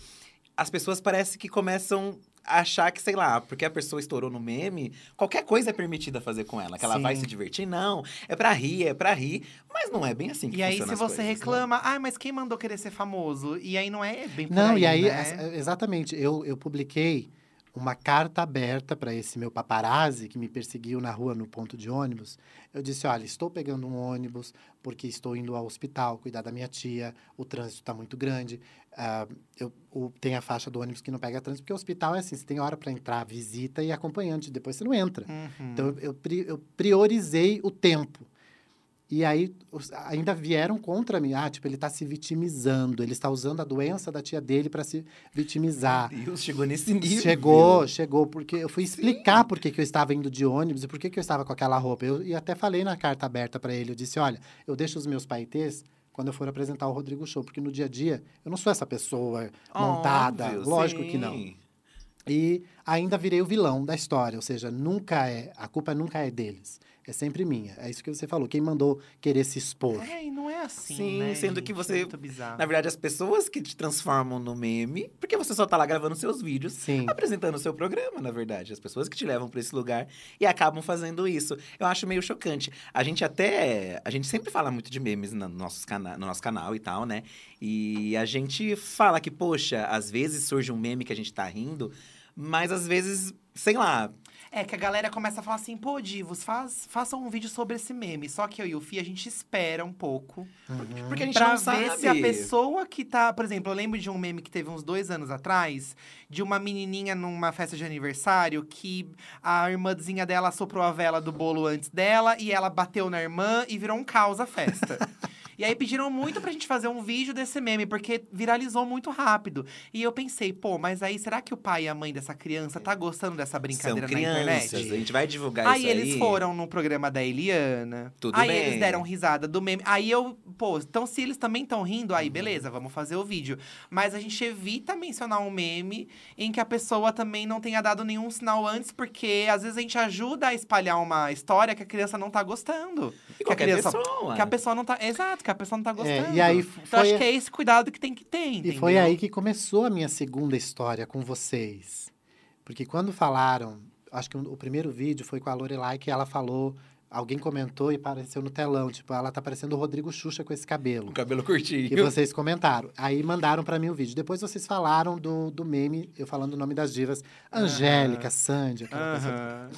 As pessoas parece que começam achar que, sei lá, porque a pessoa estourou no meme, qualquer coisa é permitida fazer com ela, que ela vai Sim. se divertir, não, é pra rir, é pra rir, mas não é bem assim que E aí, se você coisas, né? reclama, ai, mas quem mandou querer ser famoso? E aí não é bem por Não, aí, e aí, né? essa- exatamente, eu, eu publiquei uma carta aberta para esse meu paparazzi que me perseguiu na rua no ponto de ônibus. Eu disse: olha, estou pegando um ônibus porque estou indo ao hospital cuidar da minha tia, o trânsito está muito grande. ah, eu, o- tem a faixa do ônibus que não pega trânsito, porque o hospital é assim: você tem hora para entrar, visita e acompanhante, depois você não entra. Uhum. Então, eu, eu priorizei o tempo. E aí, ainda vieram contra mim. Ah, tipo, ele está se vitimizando. Ele está usando a doença da tia dele para se vitimizar. Meu Deus, chegou nesse nível. Chegou, chegou, porque eu fui explicar por que, que eu estava indo de ônibus e por que, que eu estava com aquela roupa. Eu, e até falei na carta aberta para ele, eu disse, olha, eu deixo os meus paetês quando eu for apresentar o Rodrigo Show, porque no dia a dia eu não sou essa pessoa montada, Óbvio, lógico que não. sim. E ainda virei o vilão da história, ou seja, nunca é, a culpa nunca é deles, é sempre minha. É isso que você falou, quem mandou querer se expor. É, e não é assim, Sim, né, sendo gente? que É você- muito bizarro. Na verdade, as pessoas que te transformam no meme, porque você só tá lá gravando seus vídeos, Sim. apresentando o seu programa, na verdade. As pessoas que te levam pra esse lugar e acabam fazendo isso. Eu acho meio chocante. A gente até. A gente sempre fala muito de memes no, nossos cana no nosso canal e tal, né? E a gente fala que, poxa, às vezes surge um meme que a gente tá rindo, mas às vezes, sei lá. É que a galera começa a falar assim, pô, Divos, faz, façam um vídeo sobre esse meme. Só que eu e o Fih, a gente espera um pouco. Uhum. Porque a gente pra não ver sabe. se a pessoa que tá. Por exemplo, eu lembro de um meme que teve uns dois anos atrás, de uma menininha numa festa de aniversário que a irmãzinha dela soprou a vela do bolo antes dela e ela bateu na irmã e virou um caos a festa. E aí pediram muito pra gente fazer um vídeo desse meme, porque viralizou muito rápido. E eu pensei, pô, mas aí será que o pai e a mãe dessa criança tá gostando dessa São brincadeira na crianças, internet? a gente vai divulgar Aí isso aí. eles foram no programa da Eliana. Tudo aí bem. eles deram risada do meme. Aí eu, pô, então se eles também estão rindo, aí beleza, vamos fazer o vídeo. Mas a gente evita mencionar um meme em que a pessoa também não tenha dado nenhum sinal antes, porque às vezes a gente ajuda a espalhar uma história que a criança não tá gostando. E que a criança, pessoa. Que a pessoa não tá. Exato, que a pessoa não tá gostando. e aí então foi- acho que é esse cuidado que tem que ter, E entendeu? foi aí que começou a minha segunda história com vocês. Porque quando falaram, acho que o primeiro vídeo foi com a Lorelai que ela falou, alguém comentou e apareceu no telão, tipo, ela tá parecendo o Rodrigo Xuxa com esse cabelo. O cabelo curtinho. Que vocês comentaram. Aí mandaram pra mim o vídeo. Depois vocês falaram do, do meme, eu falando o nome das divas, Angélica, Sandy, aquela coisa toda. Aham.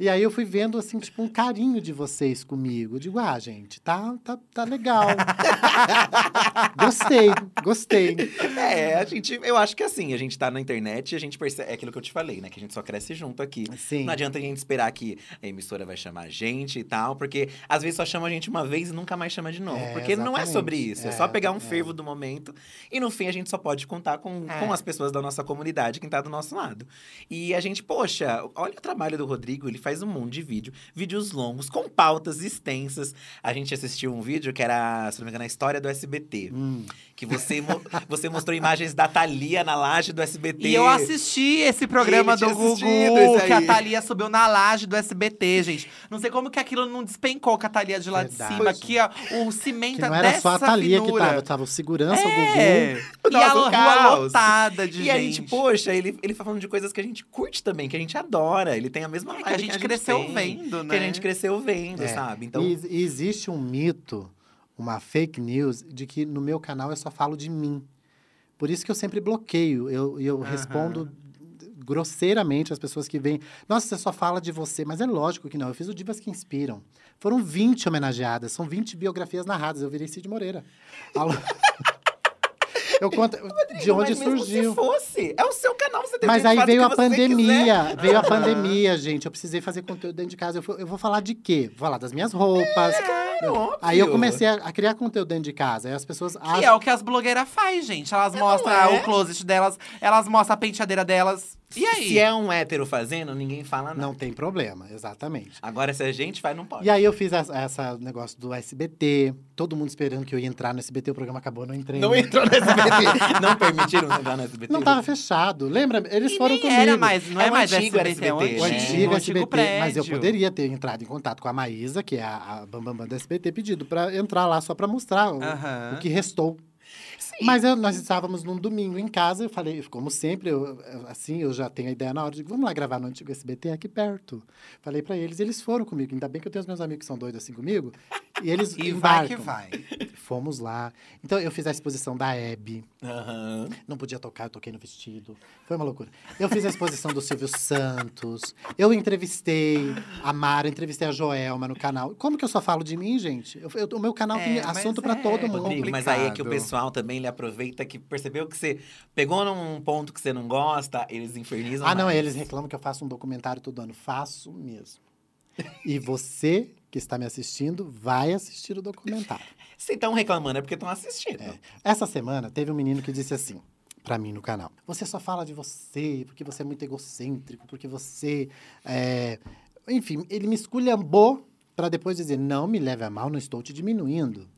E aí eu fui vendo, assim, tipo, um carinho de vocês comigo. Eu digo, ah, gente, tá, tá, tá legal. gostei, gostei. É, a gente, eu acho que assim, a gente tá na internet e a gente percebe, é aquilo que eu te falei, né? Que a gente só cresce junto aqui. Sim. Não adianta a gente esperar que a emissora vai chamar a gente e tal, porque às vezes só chama a gente uma vez e nunca mais chama de novo. É, porque não é exatamente. sobre isso, é, só É, pegar um é. fervo do momento e no fim a gente só pode contar com, É. com as pessoas da nossa comunidade, quem tá do nosso lado. E a gente, poxa, olha o trabalho do Rodrigo, ele faz um monte de vídeo, vídeos longos, com pautas extensas. A gente assistiu um vídeo que era, se não me engano, a história do SBT. Hum. Que você, mo- você mostrou imagens da Thalia na laje do SBT. E eu assisti esse programa do Gugu, que a. Thalia subiu na laje do SBT, gente. Não sei como que aquilo não despencou com a Thalia de lá Verdade. de cima, aqui, ó, o cimento Que não era dessa só a Thalia que tava, tava o segurança, o Gugu. É, O e a rua caos. lotada de E a gente. gente, poxa, ele, ele tá falando de coisas que a gente curte também, que a gente adora. Ele tem a mesma É que a gente cresceu tem, vendo, né? Que a gente cresceu vendo, É. sabe? Então, E, e existe um mito uma fake news de que no meu canal eu só falo de mim. Por isso que eu sempre bloqueio. Eu, eu Aham. respondo grosseiramente as pessoas que vêm. Nossa, você só fala de você. Mas é lógico que não. Eu fiz o Divas que Inspiram. Foram 20 homenageadas, são 20 biografias narradas. Eu virei Cid Moreira. Eu conto de onde surgiu. se fosse, é o seu canal, você tem Mas que aí veio a que pandemia, quiser. veio a Aham. pandemia, gente. Eu precisei fazer conteúdo dentro de casa. Eu, eu vou falar de quê? Vou falar das minhas roupas. Claro, óbvio. Aí eu comecei a, a criar conteúdo dentro de casa. Aí as pessoas Que acham. é o que as blogueiras fazem, gente. Elas mostram é? o closet delas, elas mostram a penteadeira delas. E aí? Se é um hétero fazendo, ninguém fala nada. Não tem problema, exatamente. Agora, se a gente faz, não pode. E aí eu fiz essa, essa negócio do SBT, todo mundo esperando que eu ia entrar no SBT, o programa acabou, não entrei. Não né? entrou no SBT. não permitiram entrar no SBT. Não tava fechado. Lembra? Eles E foram nem comigo. era mais, não é, É mais antigo SBT, é o SBT, O antigo SBT, mas eu prédio. poderia ter entrado em contato com a Maísa, que é a, a Bambambam do SBT, pedido pra entrar lá só pra mostrar o, Aham. o que restou. Mas eu- nós estávamos num domingo em casa, eu falei, como sempre, eu- assim, eu já tenho a ideia na hora, de vamos lá gravar no antigo SBT aqui perto. Falei pra eles, eles foram comigo. Ainda bem que eu tenho os meus amigos que são doidos assim comigo. E eles E vai que embarcam. vai. Fomos lá. Então eu fiz a exposição da Hebe. Aham. Não podia tocar, eu toquei no vestido. Foi uma loucura. Eu fiz a exposição do Silvio Santos. Eu entrevistei a Mara, entrevistei a Joelma no canal. Como que eu só falo de mim, gente? Eu- eu- o meu canal É, tem assunto pra é todo mundo. Rodrigo, mas aí é que o pessoal também ele aproveita que percebeu que você pegou num ponto que você não gosta, eles infernizam. Ah, não, mais. eles reclamam que eu faço um documentário todo ano. Faço mesmo. E você que está me assistindo vai assistir o documentário. Se estão reclamando é porque estão assistindo. É. Essa semana teve um menino que disse assim pra mim no canal: Você só fala de você porque você é muito egocêntrico, porque você é... Enfim, ele me esculhambou pra depois dizer: Não me leve a mal, não estou te diminuindo.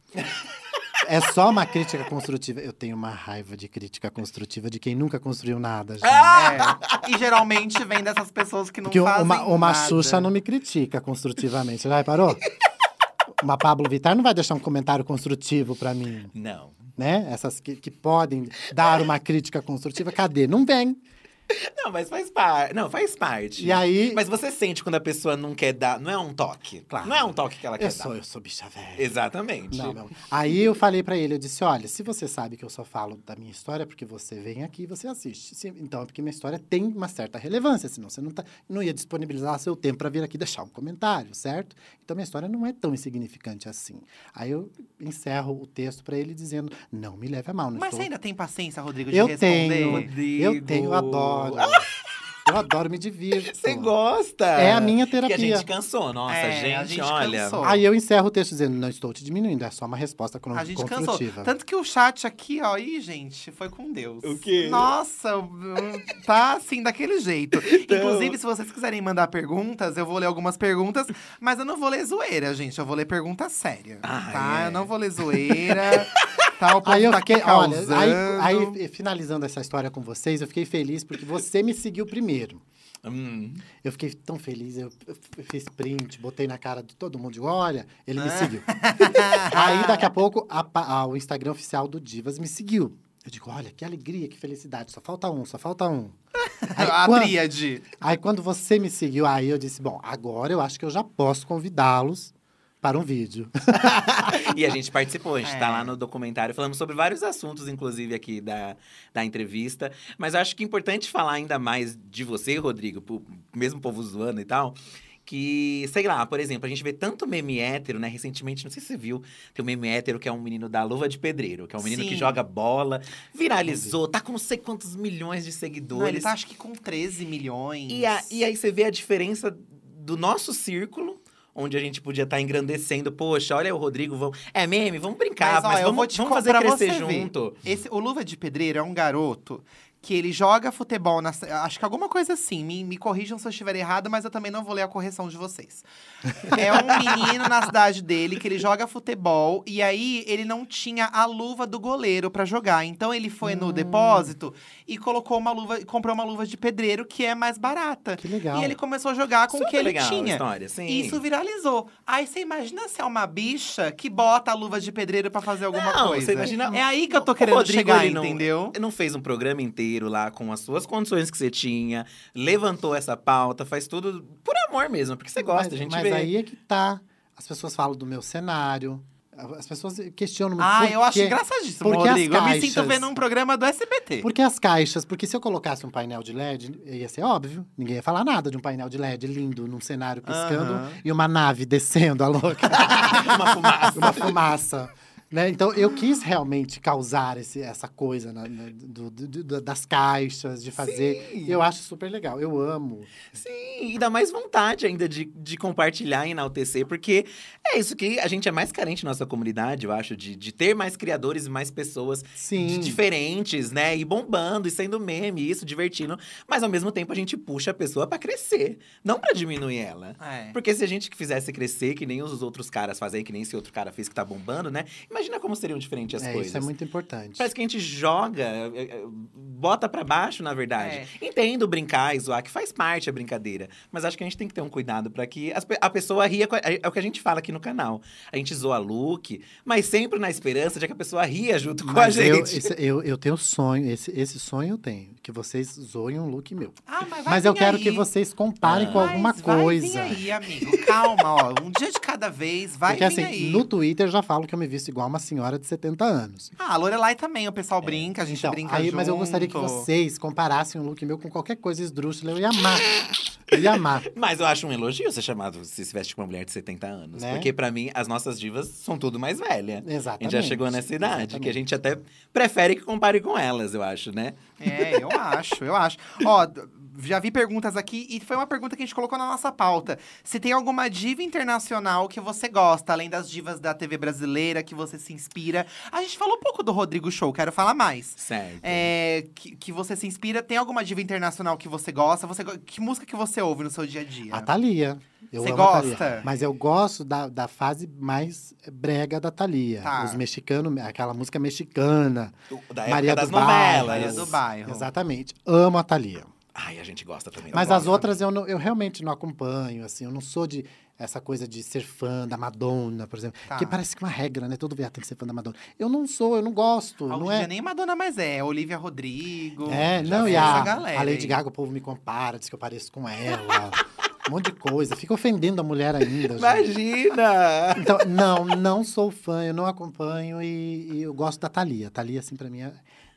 É só uma crítica construtiva. Eu tenho uma raiva de crítica construtiva de quem nunca construiu nada, gente. É. E geralmente vem dessas pessoas que não Porque fazem uma, uma nada. Xuxa não me critica construtivamente. Já reparou? uma Pablo Vittar não vai deixar um comentário construtivo pra mim, Não. Né? Essas que, que podem dar uma crítica construtiva, cadê? Não vem. Não, mas faz parte. Não, faz parte. E aí, Mas você sente quando a pessoa não quer dar. Não é um toque. Claro. Não é um toque que ela quer eu sou, dar. eu sou bicha velha. Exatamente. Não, meu. Aí eu falei pra ele, eu disse, olha, se você sabe que eu só falo da minha história, porque você vem aqui e você assiste. Se- então é porque minha história tem uma certa relevância, senão você não, tá, não ia disponibilizar seu tempo pra vir aqui deixar um comentário, certo? Então minha história não é tão insignificante assim. Aí eu encerro o texto pra ele dizendo, não me leve a mal, não Mas estou... você ainda tem paciência, Rodrigo, de Eu responder? tenho, Rodrigo. eu tenho, eu adoro. Eu adoro me divirto. Você gosta. É a minha Que a terapia. gente cansou. Nossa, É, gente, a gente olha. cansou. Aí eu encerro o texto dizendo, não estou te diminuindo, é só uma resposta A gente cansou. Tanto que o chat aqui, ó, ih, gente, foi com Deus. O quê? Nossa, tá assim, daquele jeito. Inclusive, se vocês quiserem mandar perguntas, eu vou ler algumas perguntas, mas eu não vou ler zoeira, gente. Eu vou ler pergunta séria. Ah, tá? é. Eu não vou ler zoeira. tá? O Aí eu tá fiquei, olha, aí, aí finalizando essa história com vocês, eu fiquei feliz porque você me seguiu primeiro. Hum. Eu fiquei tão feliz, eu, eu fiz print, botei na cara de todo mundo, olha, ele me seguiu. aí daqui a pouco a a- o Instagram oficial do Divas me seguiu. Eu digo, olha, que alegria, que felicidade, só falta um, só falta um. Aí, a quan- tríade. aí quando você me seguiu, aí eu disse, bom, agora eu acho que eu já posso convidá-los para um vídeo. E a gente participou, a gente tá É. lá no documentário. Falamos sobre vários assuntos, inclusive, aqui da, da entrevista. Mas eu acho que é importante falar ainda mais de você, Rodrigo, pro mesmo povo zoando e tal. Que, sei lá, por exemplo, a gente vê tanto meme hétero, né? Recentemente, não sei se você viu, tem um meme hétero que é um menino da luva de pedreiro, que é um menino que Sim. joga bola, viralizou, tá com não sei quantos milhões de Não, seguidores. ele tá, acho que com 13 milhões. E, a- e aí você vê a diferença do nosso círculo, onde a gente podia estar engrandecendo. Poxa, olha o Rodrigo, vamos... é meme, vamos brincar, Mas, ó, mas, eu vamos, vamos fazer crescer ver. junto. Esse, o Luva de Pedreiro é um garoto que ele joga futebol, na, acho que alguma coisa assim, me, me corrijam se eu estiver errado, mas eu também não vou ler a correção de vocês. É um menino na cidade dele que ele joga futebol e aí ele não tinha a luva do goleiro pra jogar. Então ele foi no Hum. depósito e colocou uma luva, comprou uma luva de pedreiro que é mais barata. Que legal. E ele começou a jogar com o que ele tinha. história, sim. E isso viralizou. Aí você imagina se é uma bicha que bota a luva de pedreiro pra fazer alguma Não, coisa. você imagina- É aí que eu tô querendo Rodrigo, chegar, ele não- entendeu? Não fez um programa inteiro lá com as suas condições que você tinha, levantou essa pauta, faz tudo por amor mesmo, porque você gosta, mas, a gente mas vê. aí é que tá. As pessoas falam do meu cenário, As pessoas questionam muito. Ah, eu acho engraçadíssimo, Porque Rodrigo. Eu me sinto caixas- vendo um programa do SBT. Por que as caixas? Porque se eu colocasse um painel de LED, ia ser óbvio. Ninguém ia falar nada de um painel de LED lindo, num cenário piscando Aham. e uma nave descendo, a louca. Uma fumaça. uma fumaça. Né? Então, eu quis realmente causar esse, essa coisa na- na- do- do- do- das caixas, de fazer. Sim. Eu acho super legal. Eu amo. Sim, e dá mais vontade ainda de, de compartilhar e enaltecer, porque é isso que a gente é mais carente na nossa comunidade, eu acho, de, de ter mais criadores e mais pessoas Sim. de- diferentes, né? E bombando, e sendo meme, isso, divertindo. Mas ao mesmo tempo a gente puxa a pessoa pra crescer, não pra diminuir ela. É. Porque se a gente fizesse crescer, que nem os outros caras fazem, que nem esse outro cara fez que tá bombando, né? Imagina como seriam diferentes as É, coisas. isso é muito importante. Parece que a gente joga, é, é, bota pra baixo, na verdade. É. Entendo brincar e zoar, que faz parte a brincadeira. Mas acho que a gente tem que ter um cuidado pra que as a pessoa ria. com a- É o que a gente fala aqui no canal. A gente zoa look, mas sempre na esperança de que a pessoa ria junto com Mas a eu, gente. esse- eu, eu tenho sonho, esse, esse sonho eu tenho. Que vocês zoem um look meu. Ah, mas vai Mas eu quero aí. que vocês comparem com Mas alguma vai coisa. vir aí, amigo. Calma, ó. Um dia de cada vez, vai Porque vir assim, aí. no Twitter já falo que eu me visto igual uma senhora de 70 anos. Ah, a Lorelai também, o pessoal brinca, a gente Então, brinca aí, junto. mas eu gostaria que vocês comparassem um look meu com qualquer coisa esdrúxula. Eu ia amar. Eu ia amar. Mas eu acho um elogio ser chamado se se veste com uma mulher de 70 anos. Né? Porque pra mim, as nossas divas são tudo mais velha. A Exatamente. gente já chegou nessa idade, Exatamente. que a gente até prefere que compare com elas, eu acho, né? É, eu acho, eu acho. Ó, já vi perguntas aqui e foi uma pergunta que a gente colocou na nossa pauta. Se tem alguma diva internacional que você gosta, além das divas da TV brasileira, que você se inspira. A gente falou um pouco do Rodrigo Show, quero falar mais. Certo. É, que, que você se inspira. Tem alguma diva internacional que você gosta? Você, que música que você ouve no seu dia a dia? A Thalia. Eu Você gosta? Mas eu gosto da, da fase mais brega da Thalia. Tá. Os mexicanos, aquela música mexicana. Do- Da época Maria das do Bairro. novelas. Maria do Bairro. Exatamente. Amo a Thalia. Ai, a gente gosta também. Mas as outras eu, não- eu realmente não acompanho, assim. Eu não sou de essa coisa de ser fã da Madonna, por exemplo. Tá. Que parece que é uma regra, né? Todo viado tem que ser fã da Madonna. Eu não sou, eu não gosto. Hoje não é... nem Madonna mais é. é Olivia Rodrigo. É, não, e a, galera a Lady aí. Gaga, o povo me compara, diz que eu pareço com ela. um monte de coisa. Fica ofendendo a mulher ainda. gente. Imagina! Então, não, não sou fã, eu não acompanho e, e eu gosto da Thalia. Thalia, assim, pra mim, é,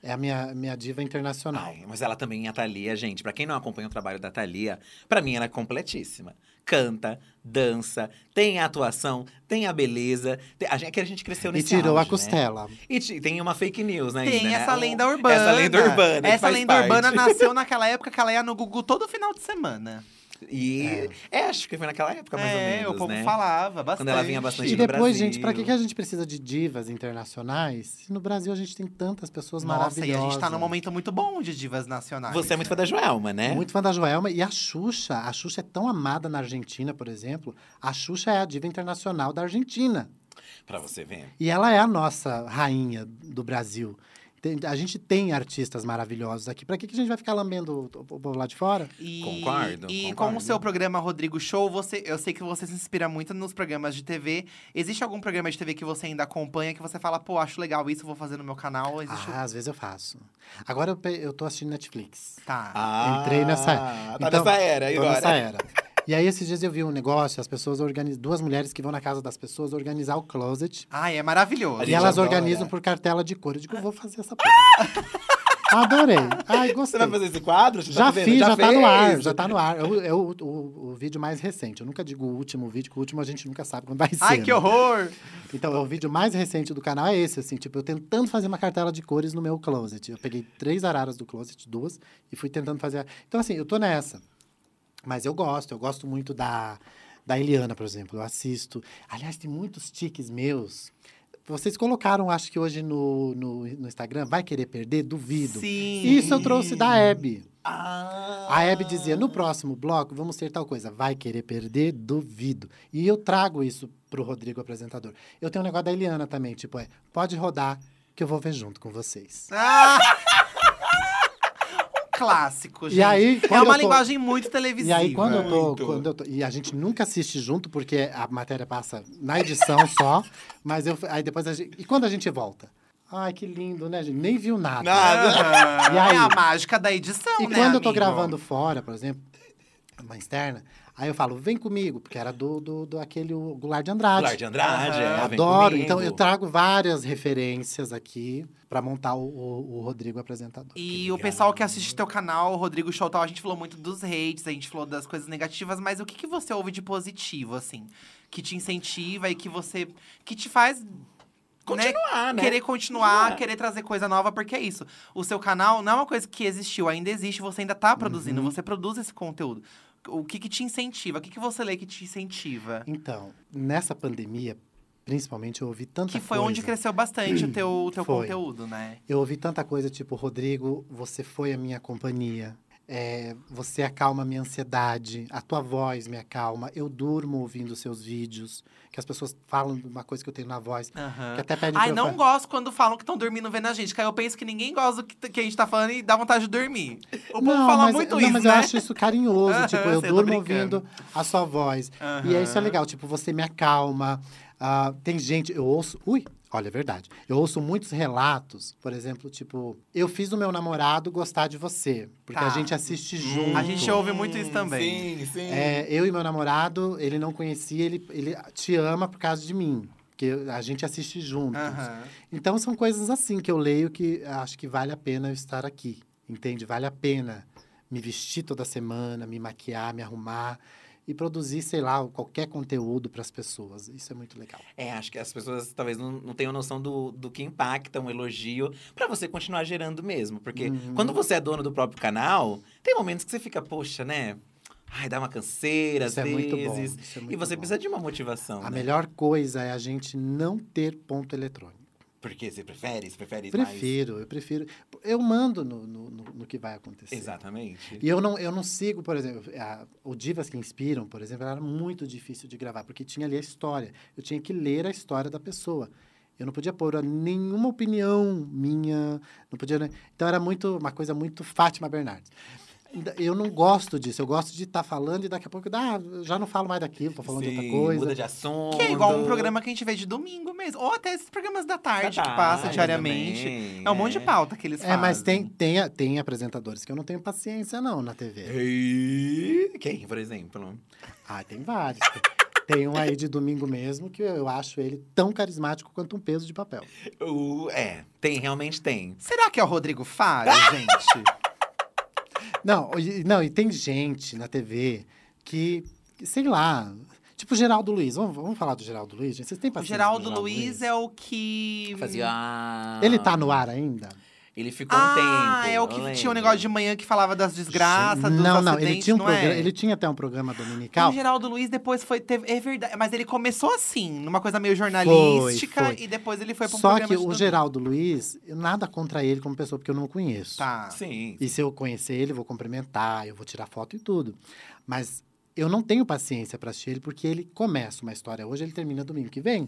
é a minha, minha diva internacional. Ai, mas ela também é a Thalia, gente. Pra quem não acompanha o trabalho da Thalia, pra mim ela é completíssima. Canta, dança, tem a atuação, tem a beleza. Tem, a gente, que a gente cresceu e nesse tirou a auge, né? costela. E ti- tem uma fake news ainda, Tem né? essa Um- lenda urbana. Essa lenda urbana. Essa lenda parte. urbana nasceu naquela época que ela ia no Gugu todo final de semana. E é. acho que foi naquela época, mais é, ou menos, o povo né? falava bastante. Quando ela vinha bastante E depois, gente, pra que, que a gente precisa de divas internacionais? Se no Brasil a gente tem tantas pessoas Nossa, maravilhosas. e a gente tá num momento muito bom de divas nacionais. Você é muito fã da Joelma, né? Muito fã da Joelma. E a Xuxa, a Xuxa é tão amada na Argentina, por exemplo. A Xuxa é a diva internacional da Argentina. Pra você ver. E ela é a nossa rainha do Brasil. Tem- a gente tem artistas maravilhosos aqui. Pra que, que a gente vai ficar lambendo o povo lá de fora? E, Concordo, E concordo. com o seu programa Rodrigo Show, você, eu sei que você se inspira muito nos programas de TV. Existe algum programa de TV que você ainda acompanha que você fala, pô, acho legal isso, vou fazer no meu canal? Existe Ah, às vezes eu faço. Agora eu, eu tô assistindo Netflix. Tá. Ah, Entrei nessa- Tá Então, nessa era Tô agora. nessa era. E aí, esses dias eu vi um negócio, as pessoas organizam. Duas mulheres que vão na casa das pessoas organizar o closet. Ai, é maravilhoso. E elas adora. organizam por cartela de cor. Eu digo, eu vou fazer essa porra. Adorei. Ai, Você gostei. vai fazer esse quadro? Você Já tá fiz, já, tá fez? no ar, já tá no ar. É, o, é o, o- o vídeo mais recente. Eu nunca digo o último vídeo, que o último a gente nunca sabe quando vai ser. Ai, que né? horror! Então, o vídeo mais recente do canal é esse, assim, tipo, eu tentando fazer uma cartela de cores no meu closet. Eu peguei três araras do closet, duas, e fui tentando fazer. a- Então, assim, eu tô nessa. Mas eu gosto, eu gosto muito da, da Eliana, por exemplo. Eu assisto. Aliás, tem muitos tiques meus. Vocês colocaram, acho que hoje no, no, no Instagram, vai querer perder? Duvido. Sim. Isso eu trouxe da Hebe. Ah. A Hebe dizia, no próximo bloco, vamos ter tal coisa. Vai querer perder? Duvido. E eu trago isso pro Rodrigo, apresentador. Eu tenho um negócio da Eliana também, tipo, é, pode rodar que eu vou ver junto com vocês. Ah! clássico, gente. E aí, é uma tô- linguagem muito E televisiva. aí, quando eu, tô, quando eu tô. E a gente nunca assiste junto, porque a matéria passa na edição só. Mas eu. Aí depois a gente. E quando a gente volta? Ai, que lindo, né, gente? Nem viu nada. Nada. Ah, E aí? É a mágica da edição, E né, quando eu tô amigo? gravando fora, por exemplo, uma externa. Aí eu falo, vem comigo, porque era do, do, do aquele o Goulart de Andrade. Goulart de Andrade, é, vem Adoro. comigo. Então eu trago várias referências aqui pra montar o, o, o Rodrigo apresentador. E o pessoal que assiste teu canal, o Rodrigo Showtal, a gente falou muito dos hates, a gente falou das coisas negativas, mas o que, que você ouve de positivo, assim? Que te incentiva e que você. que te faz. Continuar, né? Querer continuar, Continuar. querer trazer coisa nova, porque é isso. O seu canal não é uma coisa que existiu, ainda existe, você ainda tá produzindo, Uhum. você produz esse conteúdo. O que, que te incentiva? O que, que você lê que te incentiva? Então, nessa pandemia, principalmente, eu ouvi tanta Que foi coisa. onde cresceu bastante o teu, o teu Foi. conteúdo, né? Eu ouvi tanta coisa, tipo, Rodrigo, você foi a minha companhia. É, você acalma a minha ansiedade, a tua voz me acalma. Eu durmo ouvindo seus vídeos, que as pessoas falam uma coisa que eu tenho na voz, Aham. que até pedem Ai, eu não gosto quando falam que estão dormindo vendo a gente. Que aí eu penso que ninguém gosta do que, que a gente tá falando e dá vontade de dormir. O povo não, fala mas, muito não, isso, mas né? eu acho isso carinhoso. Aham, tipo, eu durmo ouvindo a sua voz. E é isso é legal, tipo, você me acalma. Ah, tem gente, eu ouço. Ui, olha, é verdade. Eu ouço muitos relatos, por exemplo, tipo, eu fiz o meu namorado gostar de você. Porque Tá. a gente assiste junto. A gente ouve muito isso também. Sim, sim. É, eu e meu namorado, ele não conhecia, ele, ele te ama por causa de mim. Porque a gente assiste juntos. Aham. Então são coisas assim que eu leio que acho que vale a pena eu estar aqui. Entende? Vale a pena me vestir toda semana, me maquiar, me arrumar e produzir, sei lá, qualquer conteúdo para as pessoas. Isso é muito legal. É, acho que as pessoas talvez não, não tenham noção do, do que impacta um elogio pra você continuar gerando mesmo. Porque Uhum. quando você é dono do próprio canal, tem momentos que você fica, poxa, né? Ai, dá uma canseira Isso às é muito bom. vezes. Isso é e você bom. precisa de uma motivação. A né? melhor coisa é a gente não ter ponto eletrônico. Porque você prefere? Você prefere mais? Prefiro, eu prefiro. Eu mando no, no, no- no que vai acontecer. Exatamente. E eu não, eu não sigo, por exemplo, a- o Divas que Inspiram, por exemplo, era muito difícil de gravar, porque tinha ali a história. Eu tinha que ler a história da pessoa. Eu não podia pôr nenhuma opinião minha, não podia. né? Então era muito uma coisa muito Fátima Bernardes. Eu não gosto disso. Eu gosto de estar falando e daqui a pouco, ah, já não falo mais daquilo, tô falando de outra Sim, coisa. Muda de assunto. Que é igual um programa que a gente vê de domingo mesmo. Ou até esses programas da tarde, Da que passa tarde diariamente. também, É um monte de é. pauta que eles fazem. É, mas tem, tem, tem apresentadores que eu não tenho paciência, não, na TV. Ei, Quem, por exemplo? Ah, tem vários. tem um aí de domingo mesmo que eu acho ele tão carismático quanto um peso de papel. O- é, tem, realmente tem. Será que é o Rodrigo Faro, gente? Não, e, não, e tem gente na TV que, sei lá. Tipo o Geraldo Luiz. Vamos, vamos falar do Geraldo Luiz? gente? Vocês têm O paciência? Geraldo com Luiz é o que. Fazia. ah, Ele tá no ar ainda? Ele ficou um Ah, tempo. é o que tinha um negócio de manhã que falava das desgraças, dos não, não, ele tinha um não programa, é? ele tinha até um programa dominical. O Geraldo Luiz depois foi. Teve, é verdade, mas ele começou assim, numa coisa meio jornalística, Foi, foi. e depois ele foi pra um Só programa que o domingo. Geraldo Luiz, nada contra ele como pessoa, porque eu não o conheço. Tá. Sim. E se eu conhecer ele, eu vou cumprimentar, eu vou tirar foto e tudo. Mas eu não tenho paciência para assistir ele, porque ele começa uma história hoje, ele termina domingo que vem.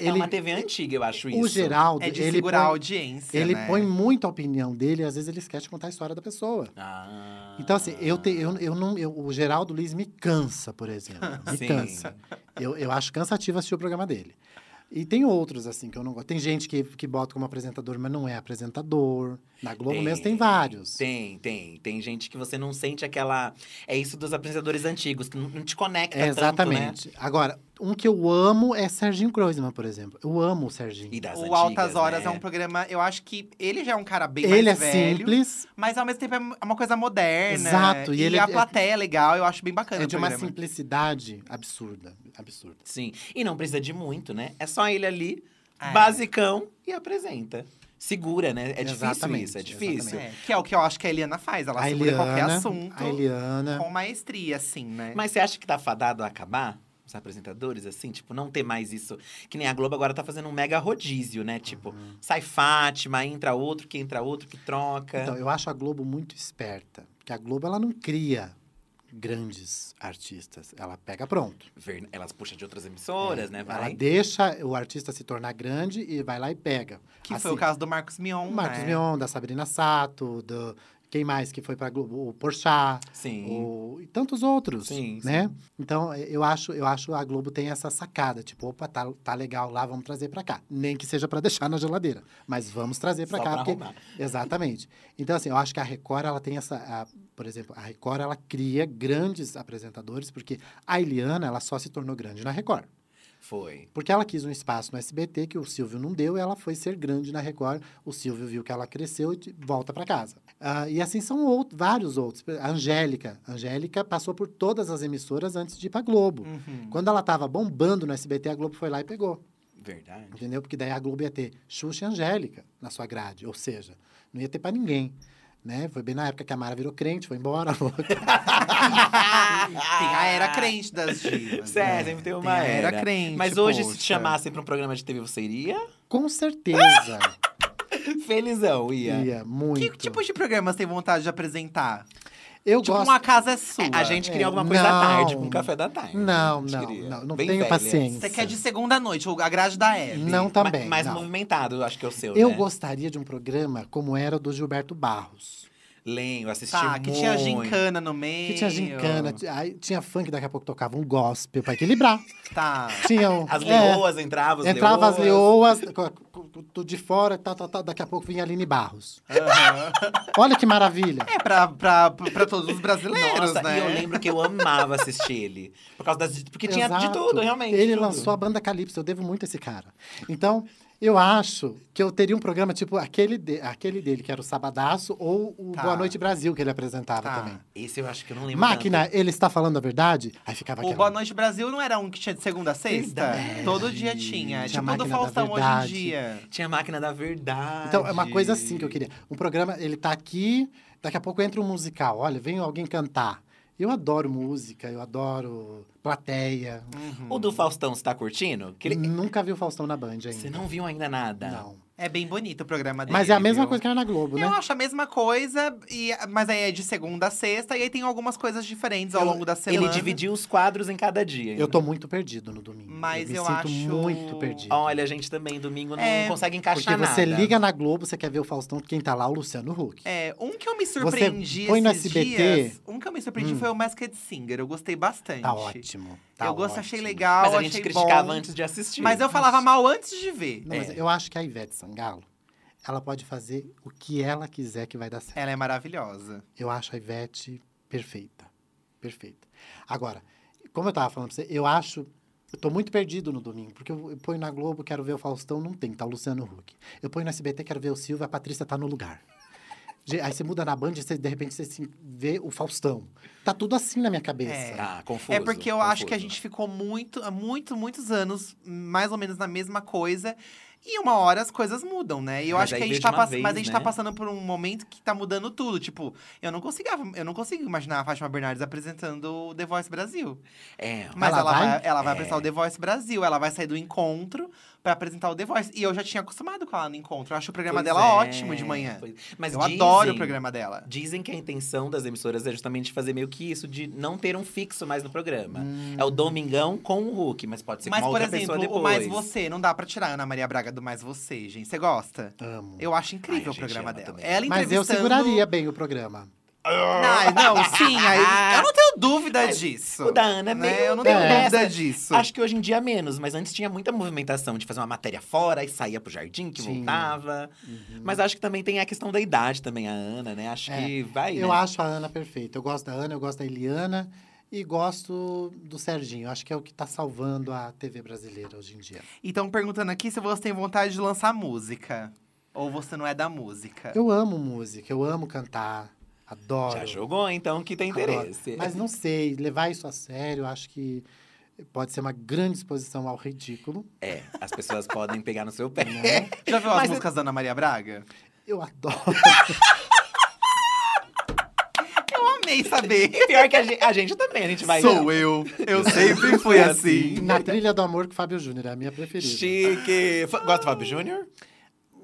É uma TV antiga, eu acho isso. o Geraldo, É de ele segurar a põe, audiência. ele né? põe muito a opinião dele e às vezes ele esquece de contar a história da pessoa. Ah. Então, assim, eu, te, eu, eu não, eu- o Geraldo Luiz me cansa, por exemplo. Me Sim. cansa. Eu, eu acho cansativo assistir o programa dele. E tem outros, assim, que eu não gosto. Tem gente que, que bota como apresentador, mas não é apresentador. Na Globo mesmo tem vários. Tem, tem. Tem gente que você não sente aquela. É isso dos apresentadores antigos, que não te conecta É, tanto, né? exatamente. Agora, um que eu amo é Serginho Kroisman, por exemplo. Eu amo o Serginho. E das O antigas, Altas Horas né? é um programa, eu acho que ele já é um cara bem ele é mais velho. simples, Mas ao mesmo tempo é uma coisa moderna. Exato, e E, ele a é- plateia é legal, eu acho bem bacana é o de uma simplicidade absurda. Absurda. Sim. E não precisa de muito, né? É só ele ali, É. basicão, e apresenta. Segura, né? É difícil Exatamente, isso, é difícil. É, que é o que eu acho que a Eliana faz. Ela A segura qualquer Eliana, assunto a Eliana. com maestria, assim, né? Mas você acha que tá fadado a acabar? Os apresentadores, assim, tipo, não ter mais isso. Que nem a Globo agora tá fazendo um mega rodízio, né? Tipo, Uhum. sai Fátima, entra outro, que entra outro, que troca. Então, eu acho a Globo muito esperta. Porque a Globo, ela não cria grandes artistas. Ela pega pronto. Ver- Elas puxam de outras emissoras, né? Ela Vai. deixa o artista se tornar grande e vai lá e pega. que Assim, foi o caso do Marcos Mion, Marcos né? Mion, da Sabrina Sato, do, Quem mais que foi pra Globo? O Porchat. Sim. O... E tantos outros, Sim, né? Então, eh, eu acho, eu acho a Globo tem essa sacada. Tipo, opa, tá, tá legal lá, vamos trazer pra cá. Nem que seja pra deixar na geladeira. Mas vamos trazer pra Só cá. pra porque- arrumar. Exatamente. Então, assim, eu acho que a Record, ela tem essa... a- por exemplo, a Record, ela cria grandes apresentadores, porque a Eliana, ela só se tornou grande na Record. Foi. Porque ela quis um espaço no SBT que o Silvio não deu, e ela foi ser grande na Record. O Silvio viu que ela cresceu e volta para casa. Ah, e assim são out- vários outros. A Angélica. A Angélica passou por todas as emissoras antes de ir para Globo. Uhum. Quando ela estava bombando no SBT, a Globo foi lá e pegou. Verdade. Entendeu? Porque daí a Globo ia ter Xuxa e Angélica na sua grade. Ou seja, não ia ter para ninguém. Né? Foi bem na época que a Mara virou crente, foi embora. Tem a era crente das divas. Sério, né? sempre tem uma Tem era era. crente, Mas hoje, se poxa. te chamassem pra um programa de TV, você iria? Com certeza. Felizão, ia. ia, muito. Que tipo de programa você tem vontade de apresentar? Eu tipo, gosto... uma casa é sua. É, a gente É, queria alguma coisa à tarde, não. com um café da tarde. Não, não, não, não Bem tenho velha. paciência. Você quer de segunda à noite, ou a grade da Hebe. Não também. Ma- Mais não. movimentado, eu acho que é o seu, Eu né? gostaria de um programa como era o do Gilberto Barros. Lembro, assisti Tá, muito. que tinha gincana no meio. Que tinha gincana, aí tinha funk, daqui a pouco tocava um gospel pra equilibrar. Tá. Tinha um- As é, leoas entravam, as Entrava as leoas. leoas, co- co- tudo de fora, tal, tal, tal, daqui a pouco vinha a Aline Barros. Aham. Olha que maravilha. É pra, pra, pra todos os brasileiros, Nossa, né? e eu lembro que eu amava assistir ele. Por causa das. Porque tinha de Exato. tudo, realmente. Ele tudo. lançou a banda Calypso, eu devo muito a esse cara. Então, eu acho que eu teria um programa tipo aquele, de- aquele dele, que era o Sabadaço, ou o Tá. Boa Noite Brasil, que ele apresentava Tá. também. Esse eu acho que eu não lembro. Máquina, tanto. ele está falando a verdade? Aí ficava O aquela... Boa Noite Brasil não era um que tinha de segunda a sexta? Verdade. Todo dia tinha. Tinha tipo do Máquina da Faustão hoje em Verdade. dia. Tinha máquina da verdade. Então, é uma coisa assim que eu queria. Um programa, ele tá aqui, daqui a pouco entra um musical. Olha, vem alguém cantar. Eu adoro música, eu adoro plateia. Uhum. O do Faustão, você tá curtindo? Que ele- Nunca vi o Faustão na Band ainda. Você não viu ainda nada? Não. É bem bonito o programa dele. Mas é a mesma viu? coisa que era na Globo, né? Eu acho a mesma coisa, e, mas aí é de segunda a sexta, e aí tem algumas coisas diferentes ao Eu- longo da semana. Ele dividiu os quadros em cada dia. Eu tô muito perdido no domingo. Mas eu me eu sinto acho- muito perdido. Olha, a gente também, domingo, não É, consegue Porque encaixar você nada. liga na Globo, você quer ver o Faustão, quem tá lá, o Luciano Huck. É, um que eu me surpreendi põe no esses SBT. dias. Um que eu me surpreendi Hum. foi o Masked Singer. Eu gostei bastante. Tá ótimo. Tá eu gosto, achei legal, Mas a gente achei criticava bom. antes de assistir. Mas eu falava mal antes de ver. Não, mas É. eu acho que a Ivete Sangalo, ela pode fazer o que ela quiser que vai dar certo. Ela é maravilhosa. Eu acho a Ivete perfeita. Perfeita. Agora, como eu tava falando pra você, eu acho. Eu tô muito perdido no domingo, porque eu, eu ponho na Globo, quero ver o Faustão, não tem, tá o Luciano Huck. Eu ponho no SBT, quero ver o Silvio, a Patrícia tá no lugar. Aí você muda na Band e você, de repente você se vê o Faustão. Tá tudo assim na minha cabeça. É. Tá, confuso. É porque eu acho que a confuso. gente ficou muito, muito, muitos anos, mais ou menos na mesma coisa. E uma hora as coisas mudam, né? E eu Mas acho que a gente tá pass- Mas a vez, gente tá né? passando por um momento que tá mudando tudo. Tipo, eu não consigo, eu não consigo imaginar a Fátima Bernardes apresentando o The Voice Brasil. É, Mas Ela ela, vai? vai, ela vai É. apresentar o The Voice Brasil. Ela vai sair do encontro pra apresentar o The Voice. E eu já tinha acostumado com ela no encontro. Eu acho o programa pois dela é, ótimo de manhã. pois- Mas eu dizem, adoro o programa dela. Dizem que a intenção das emissoras é justamente fazer meio que isso, de não ter um fixo mais no programa. Hum. É o Domingão com o Hulk, mas pode ser Mas, com uma por outra exemplo, pessoa depois. o Mais Você, não dá pra tirar a Ana Maria Braga do Mais Você, gente. Você gosta? Amo. Eu acho incrível Ai, o programa ama dela. também. Ela Mas eu seguraria bem o programa. Não, não, sim, aí, eu não tenho dúvida disso. o da Ana é né? meio Eu não tenho É. dúvida disso. Acho que hoje em dia menos, mas antes tinha muita movimentação de fazer uma matéria fora e saía pro jardim, que Tinha. voltava. Mas acho que também tem a questão da idade também, a Ana, né? Acho É, que vai, Eu né? acho a Ana perfeita. Eu gosto da Ana, eu gosto da Eliana e gosto do Serginho. Acho que é o que tá salvando a TV brasileira hoje em dia. E estão perguntando aqui se você tem vontade de lançar música. Ou você não é da música. Eu amo música, eu amo cantar, adoro. Já jogou, então, que tem adoro. interesse. Mas não sei, levar isso a sério, acho que pode ser uma grande exposição ao ridículo. É, as pessoas podem pegar no seu pé. Né? Já viu as Mas- músicas da Ana Maria Braga? Eu adoro. Eu amei saber. Pior que a gente, a gente também, a gente vai. Sou eu. Eu sempre fui assim. Na trilha do amor com Fábio Júnior, é a minha preferida. Chique. F- Gosta do Fábio Júnior?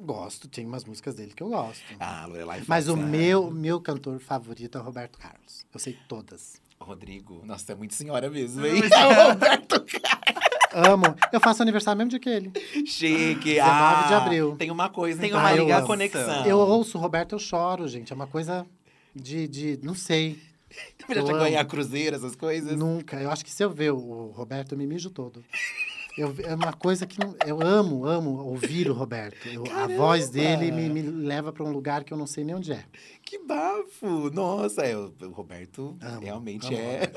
Gosto, tem umas músicas dele que eu gosto. Ah, Lorelai Mas o ah. meu, meu cantor favorito é o Roberto Carlos. Eu sei todas. Rodrigo. Nossa, é muito senhora mesmo, hein? Roberto Amo. Eu faço aniversário mesmo dia que ele. Chique. 19 ah, de abril. Tem uma coisa, Tem então, uma ligação. conexão. Eu ouço o Roberto, eu choro, gente. É uma coisa. de, de não sei. Já chegou a amo. ganhar cruzeiro, essas coisas? Nunca. Eu acho que se eu ver o Roberto, eu me mijo todo. Eu, é uma coisa que não- eu amo, amo ouvir o Roberto. Eu- a voz dele me, me leva para um lugar que eu não sei nem onde é. Que bafo! Nossa, é, o Roberto Amo, realmente amo é.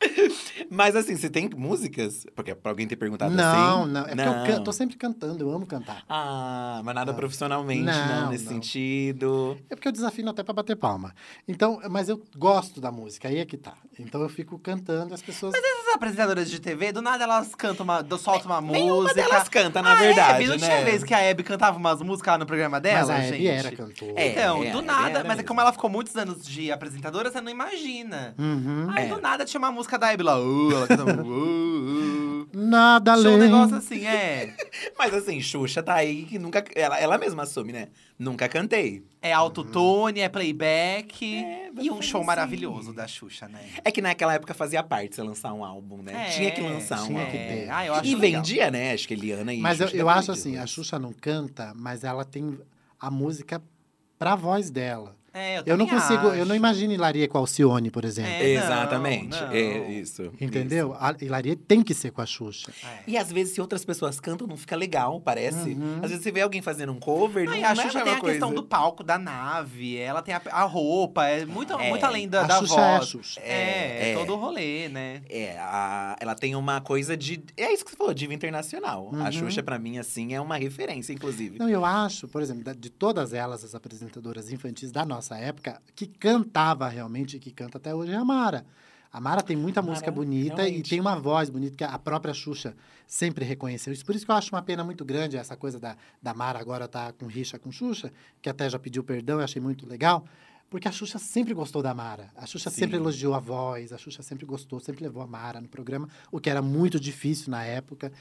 Mas assim, você tem músicas? Porque pra alguém ter perguntado não, assim. não. É porque eu canto, tô sempre cantando, eu amo cantar. Ah, mas nada profissionalmente, não, Não, nesse não. sentido. É porque eu desafino até para bater palma. Então, mas eu gosto da música, aí é que tá. Então eu fico cantando e as pessoas. Essas apresentadoras de TV, do nada elas cantam uma. soltam uma Nenhuma música. delas canta, na A verdade, Hebe, não né? tinha vez que a Hebe cantava umas músicas lá no programa dela, mas a gente? Hebe era cantora. É. Então, a do Hebe nada, mas é mesmo. como ela ficou muitos anos de apresentadora, você não imagina. Uhum. Aí É. do nada tinha uma música da Hebe lá, uh, ela cantava, uh, uh. Nada além. um negócio assim, é. Mas assim, Xuxa tá aí que nunca. Ela, ela mesma assume, né? Nunca cantei. É autotune, é playback. É, e um show assim. maravilhoso da Xuxa, né? É que naquela época fazia parte você lançar um álbum, né? É, tinha que lançar um tinha álbum. que ter. Ah, eu acho E legal. vendia, né? Acho que Eliana e Mas eu, Xuxa eu devem acho assim, a. Xuxa não canta, mas ela tem a música pra voz dela. É, eu, Eu não consigo, eu acho. não imagino Hilaria com a Alcione, por exemplo. É, não, Exatamente. não. É isso. Entendeu? A Hilaria tem que ser com a Xuxa. É. E às vezes, se outras pessoas cantam, não fica legal, parece. Uhum. Às vezes você vê alguém fazendo um cover, Não, não, e a é Xuxa a tem a coisa. questão do palco, da nave, ela tem a, a roupa, é muito, É. muito além da, a da Xuxa voz. é a Xuxa. É, é É. todo o rolê, né? É, a- ela tem uma coisa de. É isso que você falou, diva internacional. A Uhum. Xuxa, pra mim, assim, é uma referência, inclusive. Não, eu acho, por exemplo, de todas elas, as apresentadoras infantis da nossa época, que cantava realmente e que canta até hoje é a Mara. A Mara tem muita Mara, música bonita realmente. e tem uma voz bonita que a própria Xuxa sempre reconheceu. Isso por isso que eu acho uma pena muito grande essa coisa da, da Mara agora tá com rixa com Xuxa, que até já pediu perdão, eu achei muito legal. Porque a Xuxa sempre gostou da Mara. A Xuxa Sim. sempre elogiou a voz, a Xuxa sempre gostou, sempre levou a Mara no programa, o que era muito difícil na época.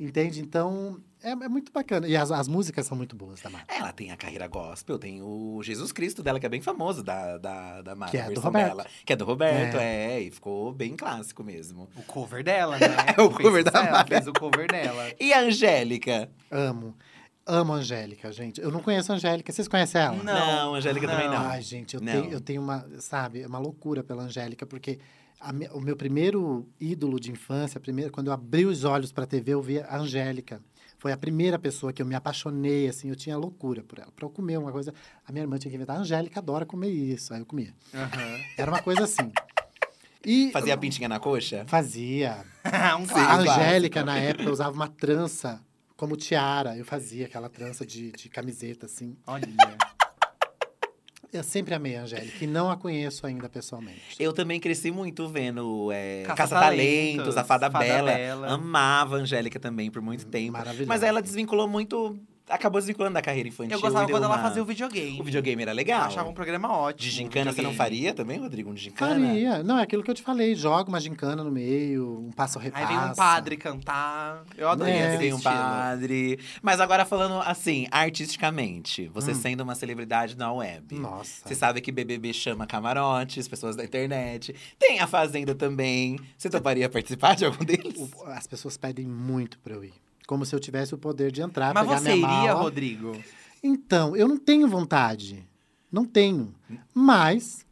Entende? Então, é, é muito bacana. E as, as músicas são muito boas da Mara. Ela tem a carreira gospel, tem o Jesus Cristo dela, que é bem famoso, da, da, da Mara, Que é do Roberto. dela. Que é do Roberto, é. e ficou bem clássico mesmo. O cover dela, né? É, o Fez cover da Mara. fez o cover dela. E a Angélica? Amo. Amo a Angélica, gente. Eu não conheço a Angélica. Vocês conhecem ela? Não. Não, Angélica também não. Ai, gente, eu Não. tenho, eu tenho uma, sabe, uma loucura pela Angélica, porque a o meu primeiro ídolo de infância, a primeira, quando eu abri os olhos para a TV, eu vi a Angélica. Foi a primeira pessoa que eu me apaixonei, assim, eu tinha loucura por ela. Para eu comer uma coisa, a minha irmã tinha que inventar, a Angélica adora comer isso, aí eu comia. Aham. Era uma coisa assim. E Fazia a pintinha na coxa? fazia. um A clássico. Angélica, na época, usava uma trança como tiara. Eu fazia aquela trança de, de camiseta, assim. Olha. Eu sempre amei a Angélica e não a conheço ainda pessoalmente. Eu também cresci muito vendo é, Caça-talentos, Caça-Talentos, a Fada, Fada Bela. Bela. Amava a Angélica também por muito tempo. Maravilhosa. Mas ela desvinculou muito. Acabou desvinculando da carreira infantil. Eu gostava quando ela uma- fazia o videogame. O videogame era Eu legal. achava um programa ótimo. De gincana você não faria também, Rodrigo? Um de gincana? Faria. Não, é aquilo que eu te falei. Joga uma gincana no meio, um passo Aí repassa. vem um padre cantar. Eu adorei É. tem um padre. Mas agora falando assim, artisticamente, você Hum. sendo uma celebridade na web. Nossa. Você sabe que BBB chama camarotes, pessoas da internet. Tem a Fazenda também. Você toparia participar de algum deles? As pessoas pedem muito pra eu ir. Como se eu tivesse o poder de entrar, Mas pegar você minha iria, mala. Rodrigo? Então, eu não tenho vontade. Não tenho. Mas,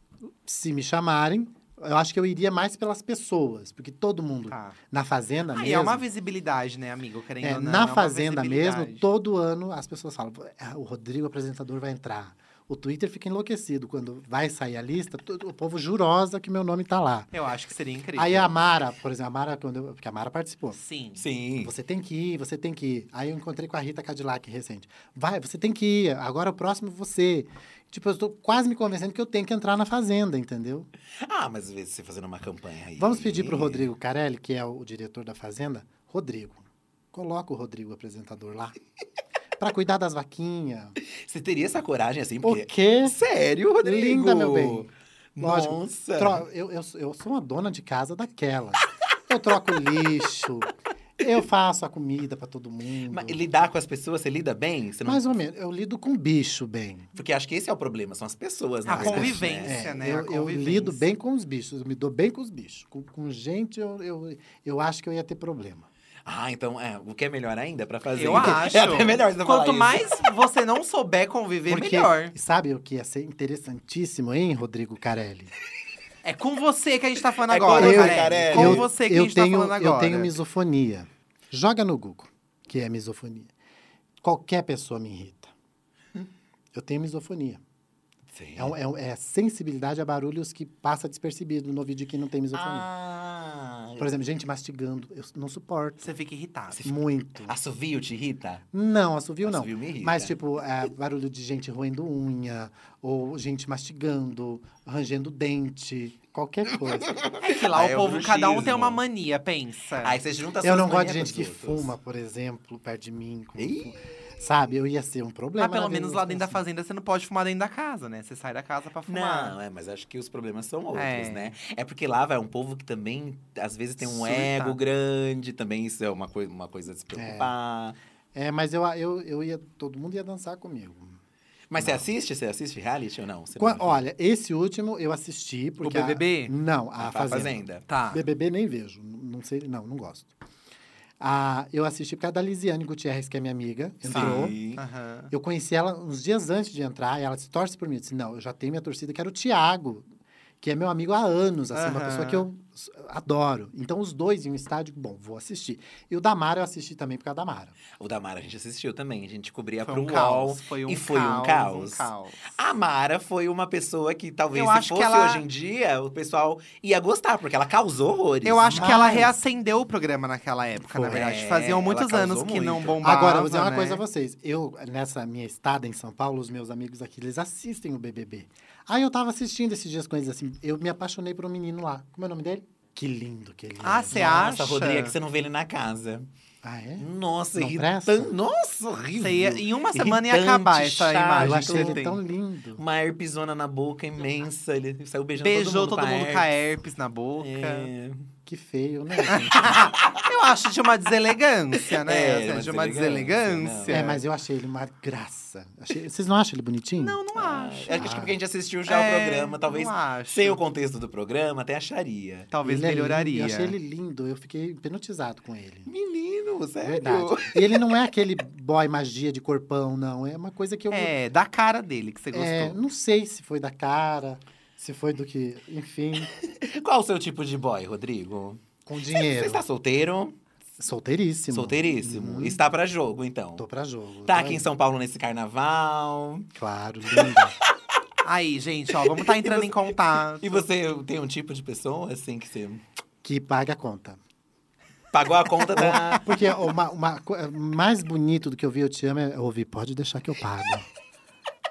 se me chamarem, eu acho que eu iria mais pelas pessoas. Porque todo mundo, Tá. na Fazenda Aí mesmo… é uma visibilidade, né, amigo? Querendo É, ou não, na é Fazenda mesmo, todo ano as pessoas falam: "Ah, o Rodrigo apresentador vai entrar. O Twitter fica enlouquecido. Quando vai sair a lista, o povo jurosa que meu nome tá lá. Eu acho que seria incrível. Aí a Mara, por exemplo, a Mara, quando eu, porque a Mara participou. Sim. Sim. Você tem que ir, você tem que ir. Aí eu encontrei com a Rita Cadillac recente. Vai, você tem que ir. Agora o próximo você. Tipo, eu estou quase me convencendo que eu tenho que entrar na Fazenda, entendeu? Ah, mas às vezes você fazendo uma campanha aí. Vamos pedir pro Rodrigo Carelli, que é o diretor da Fazenda. Rodrigo, coloca o Rodrigo apresentador lá. Pra cuidar das vaquinhas. Você teria essa coragem assim? O Porque... quê? Sério, Rodrigo? Linda, meu bem. Lógico. Nossa. Tro- eu, eu, eu sou uma dona de casa daquela. Eu troco lixo. Eu faço a comida pra todo mundo. Mas lidar com as pessoas, você lida bem? Você não... Mais ou menos. Eu lido com bicho bem. Porque acho que esse é o problema, são as pessoas. A na verdade, convivência. né? É, né? A eu, eu convivência. lido bem com os bichos. Eu me dou bem com os bichos. Com, com gente, eu, eu, eu acho que eu ia ter problema. Ah, então, é, o que é melhor ainda pra fazer? Eu acho. É até melhor você falar Quanto isso. mais você não souber conviver, Porque, melhor. sabe o que ia ser interessantíssimo, hein, Rodrigo Carelli? É com você que a gente tá falando É agora, com eu, Carelli. Carelli. Com eu, você que eu a gente tenho, tá falando Eu agora. tenho misofonia. Joga no Google, que é misofonia. Qualquer pessoa me irrita. Eu tenho misofonia. Sim. É, é é sensibilidade a barulhos que passa despercebido no ouvido de quem não tem misofonia. Ah, Por exemplo, gente mastigando, eu não suporto. Você fica irritado. Muito. assovio te irrita? Não, assovio não. Assovio me irrita. Mas, tipo, é, barulho de gente roendo unha, ou gente mastigando, rangendo dente, qualquer coisa. É que lá Ah, o é o povo, cada um tem uma mania, pensa. Aí você junta as eu não gosto de gente que outros. fuma, por exemplo, perto de mim. com- Ih. Sabe, eu ia ser um problema. Mas pelo menos lá dentro da pessoas. fazenda você não pode fumar dentro da casa, né? Você sai da casa pra fumar. Não, é, mas acho que os problemas são outros, É. né? É porque lá vai um povo que também, às vezes, tem um Surta. ego grande, também isso é uma, coi uma coisa a se preocupar. É, mas eu, eu, eu ia. Todo mundo ia dançar comigo. Mas você assiste? Você assiste reality ou não? Qua- não- olha, esse último eu assisti. Porque a- BBB? não, a, a, Fazenda. Fazenda. Tá. BBB nem vejo. Não sei, não, não gosto. Ah, eu assisti por causa da Lisiane Gutierrez, que é minha amiga, entrou. Eu conheci ela uns dias antes de entrar e ela se torce por mim. Eu disse, não, eu já tenho minha torcida, que era o Thiago, que é meu amigo há anos, assim, uma Aham. pessoa que eu adoro. Então, os dois em um estádio, bom, vou assistir. E o Damara eu assisti também por causa da Mara. O da Mara a gente assistiu também. A gente cobria Foi pro um UOL. caos. Foi um e foi caos, um caos. um caos. A Mara foi uma pessoa que talvez, Eu se acho que fosse ela- hoje em dia, o pessoal ia gostar, porque ela causou horrores. Eu acho que ela Mas- reacendeu o programa naquela época, na Foi. verdade. É, Faziam muitos anos que não muito. bombava, Agora, eu vou dizer uma né? coisa a vocês. Eu, nessa minha estada em São Paulo, os meus amigos aqui, eles assistem o BBB. Aí eu tava assistindo esses dias com eles, assim, eu me apaixonei por um menino lá. Como é o nome dele? Que lindo que ele Ah, é. você Nossa, acha? Rodrigo, é que você não vê ele na casa. Ah, é? Nossa, irritante. Nossa, horrível. Você ia- em uma semana ia Irritante, acabar essa chato. imagem eu achei você ele tem. tão lindo. Uma herpesona na boca imensa. Ele saiu beijando Beijou todo mundo, todo mundo com a herpes. herpes na boca. É. Que feio, né, gente? Eu acho de uma deselegância, né? É, Assim, uma de uma deselegância, deselegância. é, mas eu achei ele uma graça. Achei- Vocês não acham ele bonitinho? Não, não Ah, acho. Acho que porque a gente assistiu já É, o programa, talvez não acho. sem o contexto do programa, até acharia. Talvez Ele é melhoraria. Eu achei ele lindo, eu fiquei hipnotizado com ele. Menino, sério? Verdade. E ele não é aquele boy magia de corpão, não. É uma coisa que eu. É, da cara dele que você gostou. É, não sei se foi da cara, se foi do que. Enfim, Qual o seu tipo de boy, Rodrigo? com Você dinheiro. está solteiro? Solteiríssimo. Solteiríssimo. Uhum. Está pra jogo, então. Tô pra jogo. Tá Tô aqui em. São Paulo nesse carnaval. Claro, linda. Aí, gente, ó, vamos estar entrando em contato. E você tem um tipo de pessoa, assim, que você que paga a conta. pagou a conta da. Porque uma, uma mais bonito do que ouvir Eu Te Amo é ouvir Pode deixar que eu pago.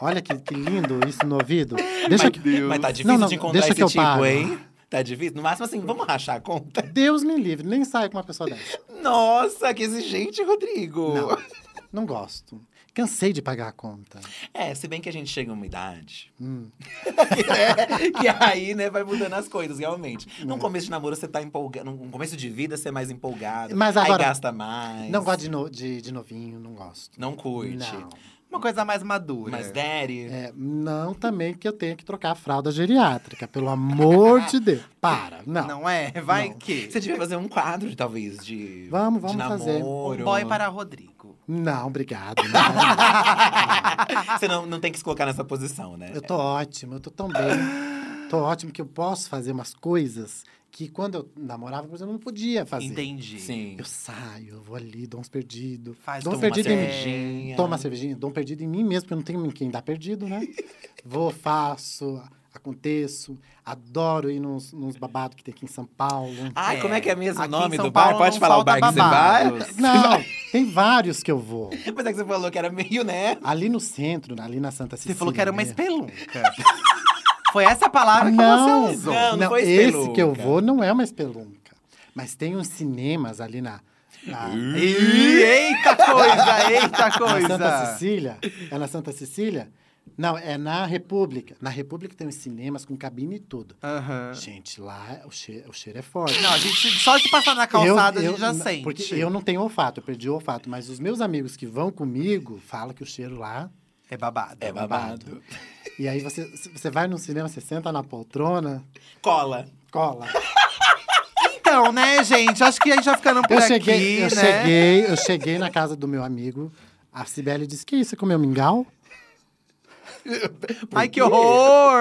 Olha que, que lindo isso no ouvido. Deixa mas, que. mas tá difícil Não, não, de encontrar deixa esse que eu tipo, pago. hein? Tá difícil? No máximo assim, vamos rachar a conta? Deus me livre, nem saio com uma pessoa dessa. Nossa, que exigente, Rodrigo! Não, não gosto. Cansei de pagar a conta. É, se bem que a gente chega a uma idade. Hum. né, que aí, né, vai mudando as coisas, realmente. Num É. começo de namoro, você tá empolgado. Num começo de vida, você é mais empolgado. Mas agora- Aí gasta mais. Não gosto de, no- de, de novinho, não gosto. Não curte. Não. Uma coisa mais madura. Mas daddy. É, não também que eu tenha que trocar a fralda geriátrica, pelo amor de Deus. Para, não. Não é? Vai Não. que. Você devia fazer um quadro, talvez, de. Vamos, vamos de fazer. Um boy para Rodrigo. Não, obrigado. Não. Você não, não tem que se colocar nessa posição, né? eu tô ótimo, eu tô tão bem. Tô ótimo que eu posso fazer umas coisas que quando eu namorava, por exemplo, eu não podia fazer. Entendi. Sim. Eu saio, eu vou ali, dou uns perdidos. Faz dou uns Toma uma perdidos em cervejinha. Toma uma cervejinha, dou um perdido em mim mesmo, porque eu não tenho quem dar perdido, né? Vou, faço, aconteço. Adoro ir nos, nos babados que tem aqui em São Paulo. Ai, É, como é que é mesmo o aqui em nome São do bar? Paulo Pode não falar o bar que você vai? babados. Não, tem vários que eu vou. Mas é que você falou que era meio, né? Ali no centro, ali na Santa Você Cecília. falou que era uma espelunca. Foi essa palavra que Não, você usou. Não, não, foi esse que eu vou não é uma espelunca. Mas tem uns cinemas ali na, na, Eita coisa, eita na Santa coisa. Cecília. É na Santa Cecília? Não, é na República. Na República tem uns cinemas com cabine e tudo. Aham. Gente, lá o cheiro, o cheiro é forte. Não, a gente só de passar na calçada Eu- a gente já sente. Porque eu não tenho olfato, eu perdi o olfato. Mas os meus amigos que vão comigo falam que o cheiro lá É babado. É babado. E aí você, você vai no cinema, você senta na poltrona, Cola. cola. Então, né, gente? Acho que a gente vai ficando por Eu aqui, cheguei, eu né? cheguei, eu cheguei na casa do meu amigo. A Cibele disse: Que isso? Você comeu mingau? Ai, que horror!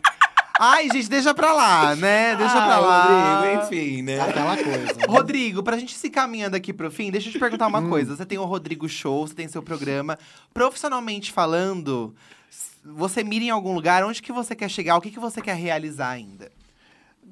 Ai, gente, deixa pra lá, né? Deixa pra Ah, lá. Rodrigo, enfim, né? Aquela coisa. né? Rodrigo, pra gente se caminhando aqui pro fim, deixa eu te perguntar uma coisa. Você tem o Rodrigo Show, você tem seu programa. Profissionalmente falando, você mira em algum lugar? Onde que você quer chegar? O que, que você quer realizar ainda?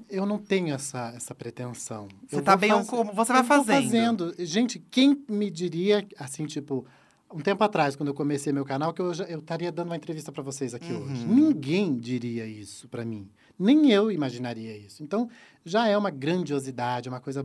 Eu não tenho essa, essa pretensão. Você Eu tá bem faz- como você vai eu vou fazendo. Gente, quem me diria, assim, tipo, um tempo atrás, quando eu comecei meu canal, que eu já- eu estaria dando uma entrevista para vocês aqui Uhum. hoje. Ninguém diria isso para mim. Nem eu imaginaria isso. Então, já é uma grandiosidade, uma coisa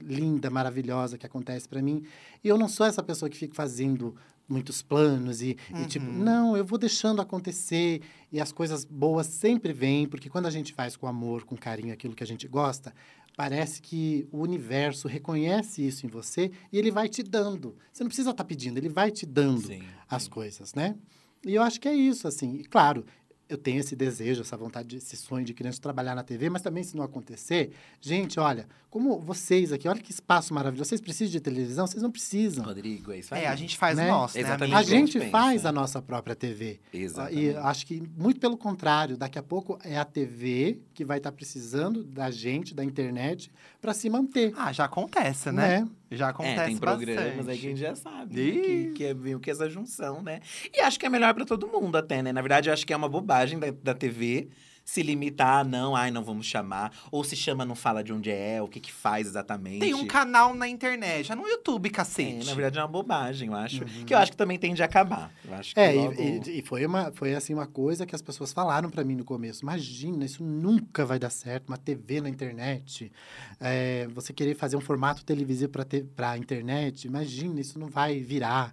linda, maravilhosa que acontece para mim. E eu não sou essa pessoa que fica fazendo muitos planos e, e, tipo, Uhum. não, eu vou deixando acontecer e as coisas boas sempre vêm, porque quando a gente faz com amor, com carinho aquilo que a gente gosta, parece que o universo reconhece isso em você e ele vai te dando. Você não precisa estar pedindo, ele vai te dando Sim, as sim. coisas, né? E eu acho que é isso, assim. E claro, eu tenho esse desejo, essa vontade, esse sonho de criança de trabalhar na TV, mas também se não acontecer, gente, olha, como vocês aqui, olha que espaço maravilhoso. Vocês precisam de televisão? Vocês não precisam. Rodrigo, é isso aí. É, a gente faz Né? o nosso, né, Exatamente. amigo? A a gente gente pensa. faz a nossa própria TV. Exatamente. E acho que muito pelo contrário, daqui a pouco é a TV que vai estar precisando da gente, da internet, para se manter. Ah, já acontece, né? né? Já acontece É, tem programas aí que a gente já sabe, né? Que, que é meio que essa junção, né? E acho que é melhor pra todo mundo até, né? Na verdade, eu acho que é uma bobagem da, da TV se limitar a não, ai, não vamos chamar. Ou se chama, não fala de onde é, o que que faz exatamente. Tem um canal na internet, é no YouTube, É, cacete. na verdade, é uma bobagem, eu acho. Uhum. Que eu acho que também tende a acabar. Eu acho que É, e- logo... e, e foi, uma, foi assim uma coisa que as pessoas falaram para mim no começo. Imagina, isso nunca vai dar certo, uma TV na internet. É, você querer fazer um formato televisivo para a internet, imagina, isso não vai virar.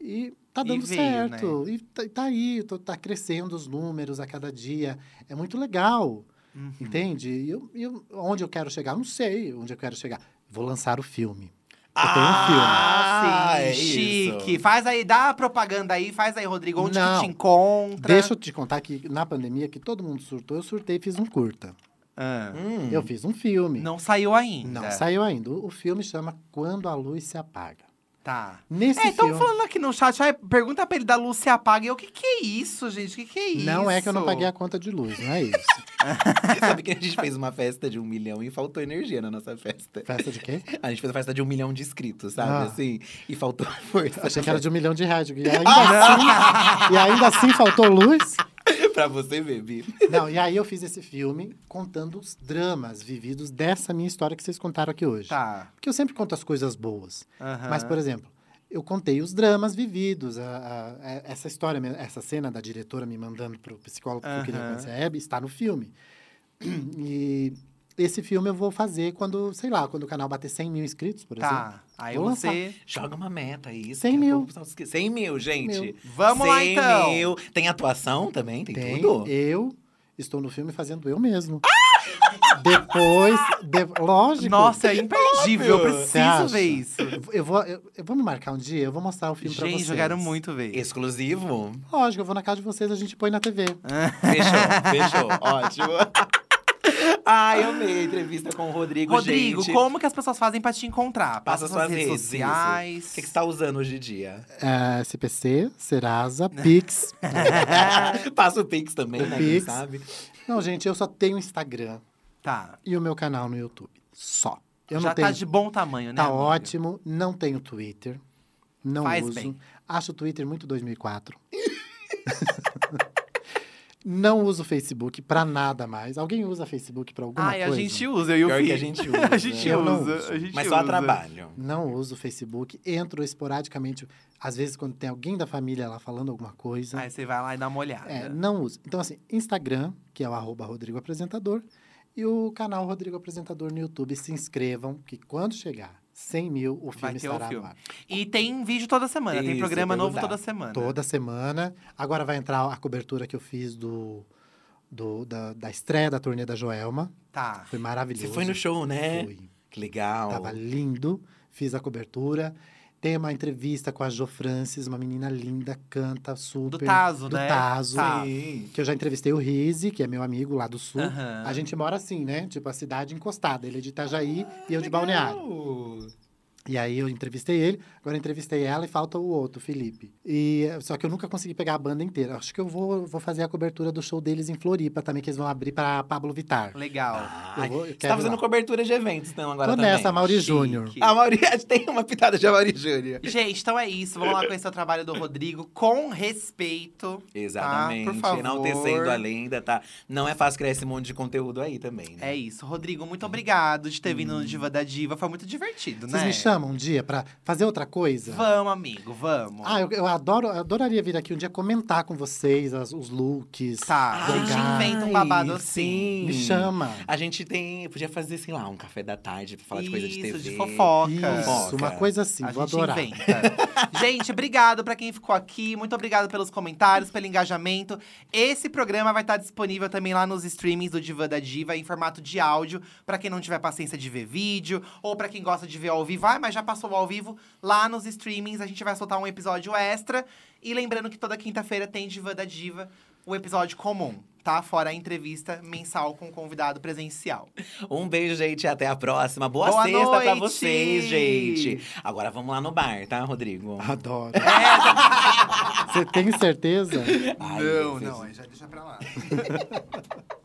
E tá E dando veio, certo. E tá, tá aí, tô- tá crescendo os números a cada dia. É muito legal, Uhum. entende? E eu, eu- onde eu quero chegar? Não sei onde eu quero chegar. Vou lançar o filme. Eu tenho um filme. Ah, sim, é chique. isso. Faz aí, dá a propaganda aí, faz aí, Rodrigo, onde Não. que te encontra. Deixa eu te contar que na pandemia, que todo mundo surtou, eu surtei e fiz um curta. Ah, Hum. Eu fiz um filme. Não saiu ainda. Não saiu ainda. O o filme chama Quando a Luz Se Apaga. Tá. Nesse É, estão filme. falando aqui no chat, ai, pergunta pra ele da luz se apaga. E eu, o que que é isso, gente? O que que é isso? Não é que eu não paguei a conta de luz, não é isso. Sabe que a gente fez uma festa de um milhão e faltou energia na nossa festa. Festa de quê? A gente fez a festa de um milhão de inscritos, sabe? Ah. Assim, e faltou força. Achei que era de um milhão de reais. E ainda assim, e ainda assim faltou luz. Pra você ver, Bi. Não, e aí eu fiz esse filme contando os dramas vividos dessa minha história que vocês contaram aqui hoje. Tá. Porque eu sempre conto as coisas boas. aham. Mas, por exemplo, eu contei os dramas vividos. a- a- a- essa história, essa cena da diretora me mandando para o psicólogo que eu queria conhecer a Hebe, está no filme. E esse filme eu vou fazer quando, sei lá, quando o canal bater 100 mil inscritos, por exemplo. Tá. Aí Vou você. Joga uma meta aí. 100 mil. 100 mil, gente. mil. Vamos lá, 100 então. mil. Tem atuação também? Tem, Tem, tudo? eu estou no filme fazendo eu mesmo. Depois, de- lógico. Nossa, é imperdível. Eu preciso ver isso. Eu, vou, eu, eu- vamos marcar um dia, eu vou mostrar o filme pra vocês. Gente, quero muito ver. Exclusivo? Lógico, eu vou na casa de vocês, a gente põe na TV. Fechou, fechou. Ótimo. Ai, amei a entrevista com o Rodrigo, Rodrigo, gente. como que as pessoas fazem pra te encontrar? Passa suas suas redes, sociais. isso. O que, que você tá usando hoje em dia? É, SPC, Serasa, Pix. Passa o Pix também, O né? Pix. Quem sabe? Não, gente, eu só tenho Instagram Tá. e o meu canal no YouTube. Só. Eu Já não tenho. tá de bom tamanho, né? Tá amiga? ótimo. Não tenho Twitter. Não Faz uso. bem. Acho o Twitter muito 2004. não uso Facebook pra nada mais. Alguém usa Facebook pra alguma Ai, a coisa? gente usa, eu e o Pior que Fih. a gente usa. A gente Eu não usa, uso. a gente Mas só a usa. trabalho. Não uso Facebook. Entro esporadicamente. Às vezes, quando tem alguém da família lá falando alguma coisa. Aí você vai lá e dá uma olhada. É, não uso. Então, assim, Instagram, que é o arroba Rodrigo Apresentador, e o canal Rodrigo Apresentador no YouTube. Se inscrevam, que quando chegar 100 mil, o Vai filme ter o estará filme. no ar. E tem vídeo toda semana, tem Isso, programa novo perguntar. toda semana. Toda semana. Agora vai entrar a cobertura que eu fiz do, do- da, da estreia da turnê da Joelma. Tá. Foi maravilhoso. Você foi no show, né? Fui. Que legal. Tava lindo. Fiz a cobertura. Tem uma entrevista com a Jo Francis, uma menina linda, canta super. Do Tazo, do né? Tazo. Tá. Sim. Que eu já entrevistei o Rize, que é meu amigo lá do sul. Aham. A gente mora assim, né? Tipo, a cidade encostada. Ele é de Itajaí e eu de Balneário. E aí eu entrevistei ele, agora eu entrevistei ela e falta o outro, o Felipe. E só que eu nunca consegui pegar a banda inteira. Acho que eu vou, vou fazer a cobertura do show deles em Floripa também, que eles vão abrir para Pablo Vittar. Legal. Ai, Eu vou- eu você tá fazendo lá. cobertura de eventos, então, agora Tô também. nessa, Mauri. Júnior. A Mauri tem uma pitada de Mauri Júnior. Gente, então é isso. Vamos lá conhecer o trabalho do Rodrigo com respeito. Exatamente. Tá, por favor. Enaltecendo a lenda, tá? Não é fácil criar esse monte de conteúdo aí também, né? É isso. Rodrigo, muito obrigado de ter vindo no Diva da Diva. Foi muito divertido, Vocês né? Me chamam um dia pra fazer outra coisa? Vamos, amigo, vamos. Ah, eu, eu adoro, eu adoraria vir aqui um dia comentar com vocês as- os looks. Tá, a gente inventa um babado assim. Me chama. A gente tem. Podia fazer, sei lá, um café da tarde pra falar de coisa de Isso, TV. de fofoca. Isso, Fofoca. uma coisa assim, A vou gente adorar. inventa. gente, obrigado pra quem ficou aqui. Muito obrigado pelos comentários, pelo engajamento. Esse programa vai estar disponível também lá nos streamings do Diva da Diva em formato de áudio, pra quem não tiver paciência de ver vídeo ou pra quem gosta de ver ao vivo. Ah, mas já passou ao vivo lá nos streamings, a gente vai soltar um episódio extra. E lembrando que toda quinta-feira tem Diva da Diva, o episódio comum, tá? Fora a entrevista mensal com o convidado presencial. Um beijo, gente. Até a próxima. Boa, Boa sexta pra noite! vocês, gente. Agora vamos lá no bar, tá, Rodrigo? Adoro. Você tem certeza? Ai, não, não, aí já deixa pra lá.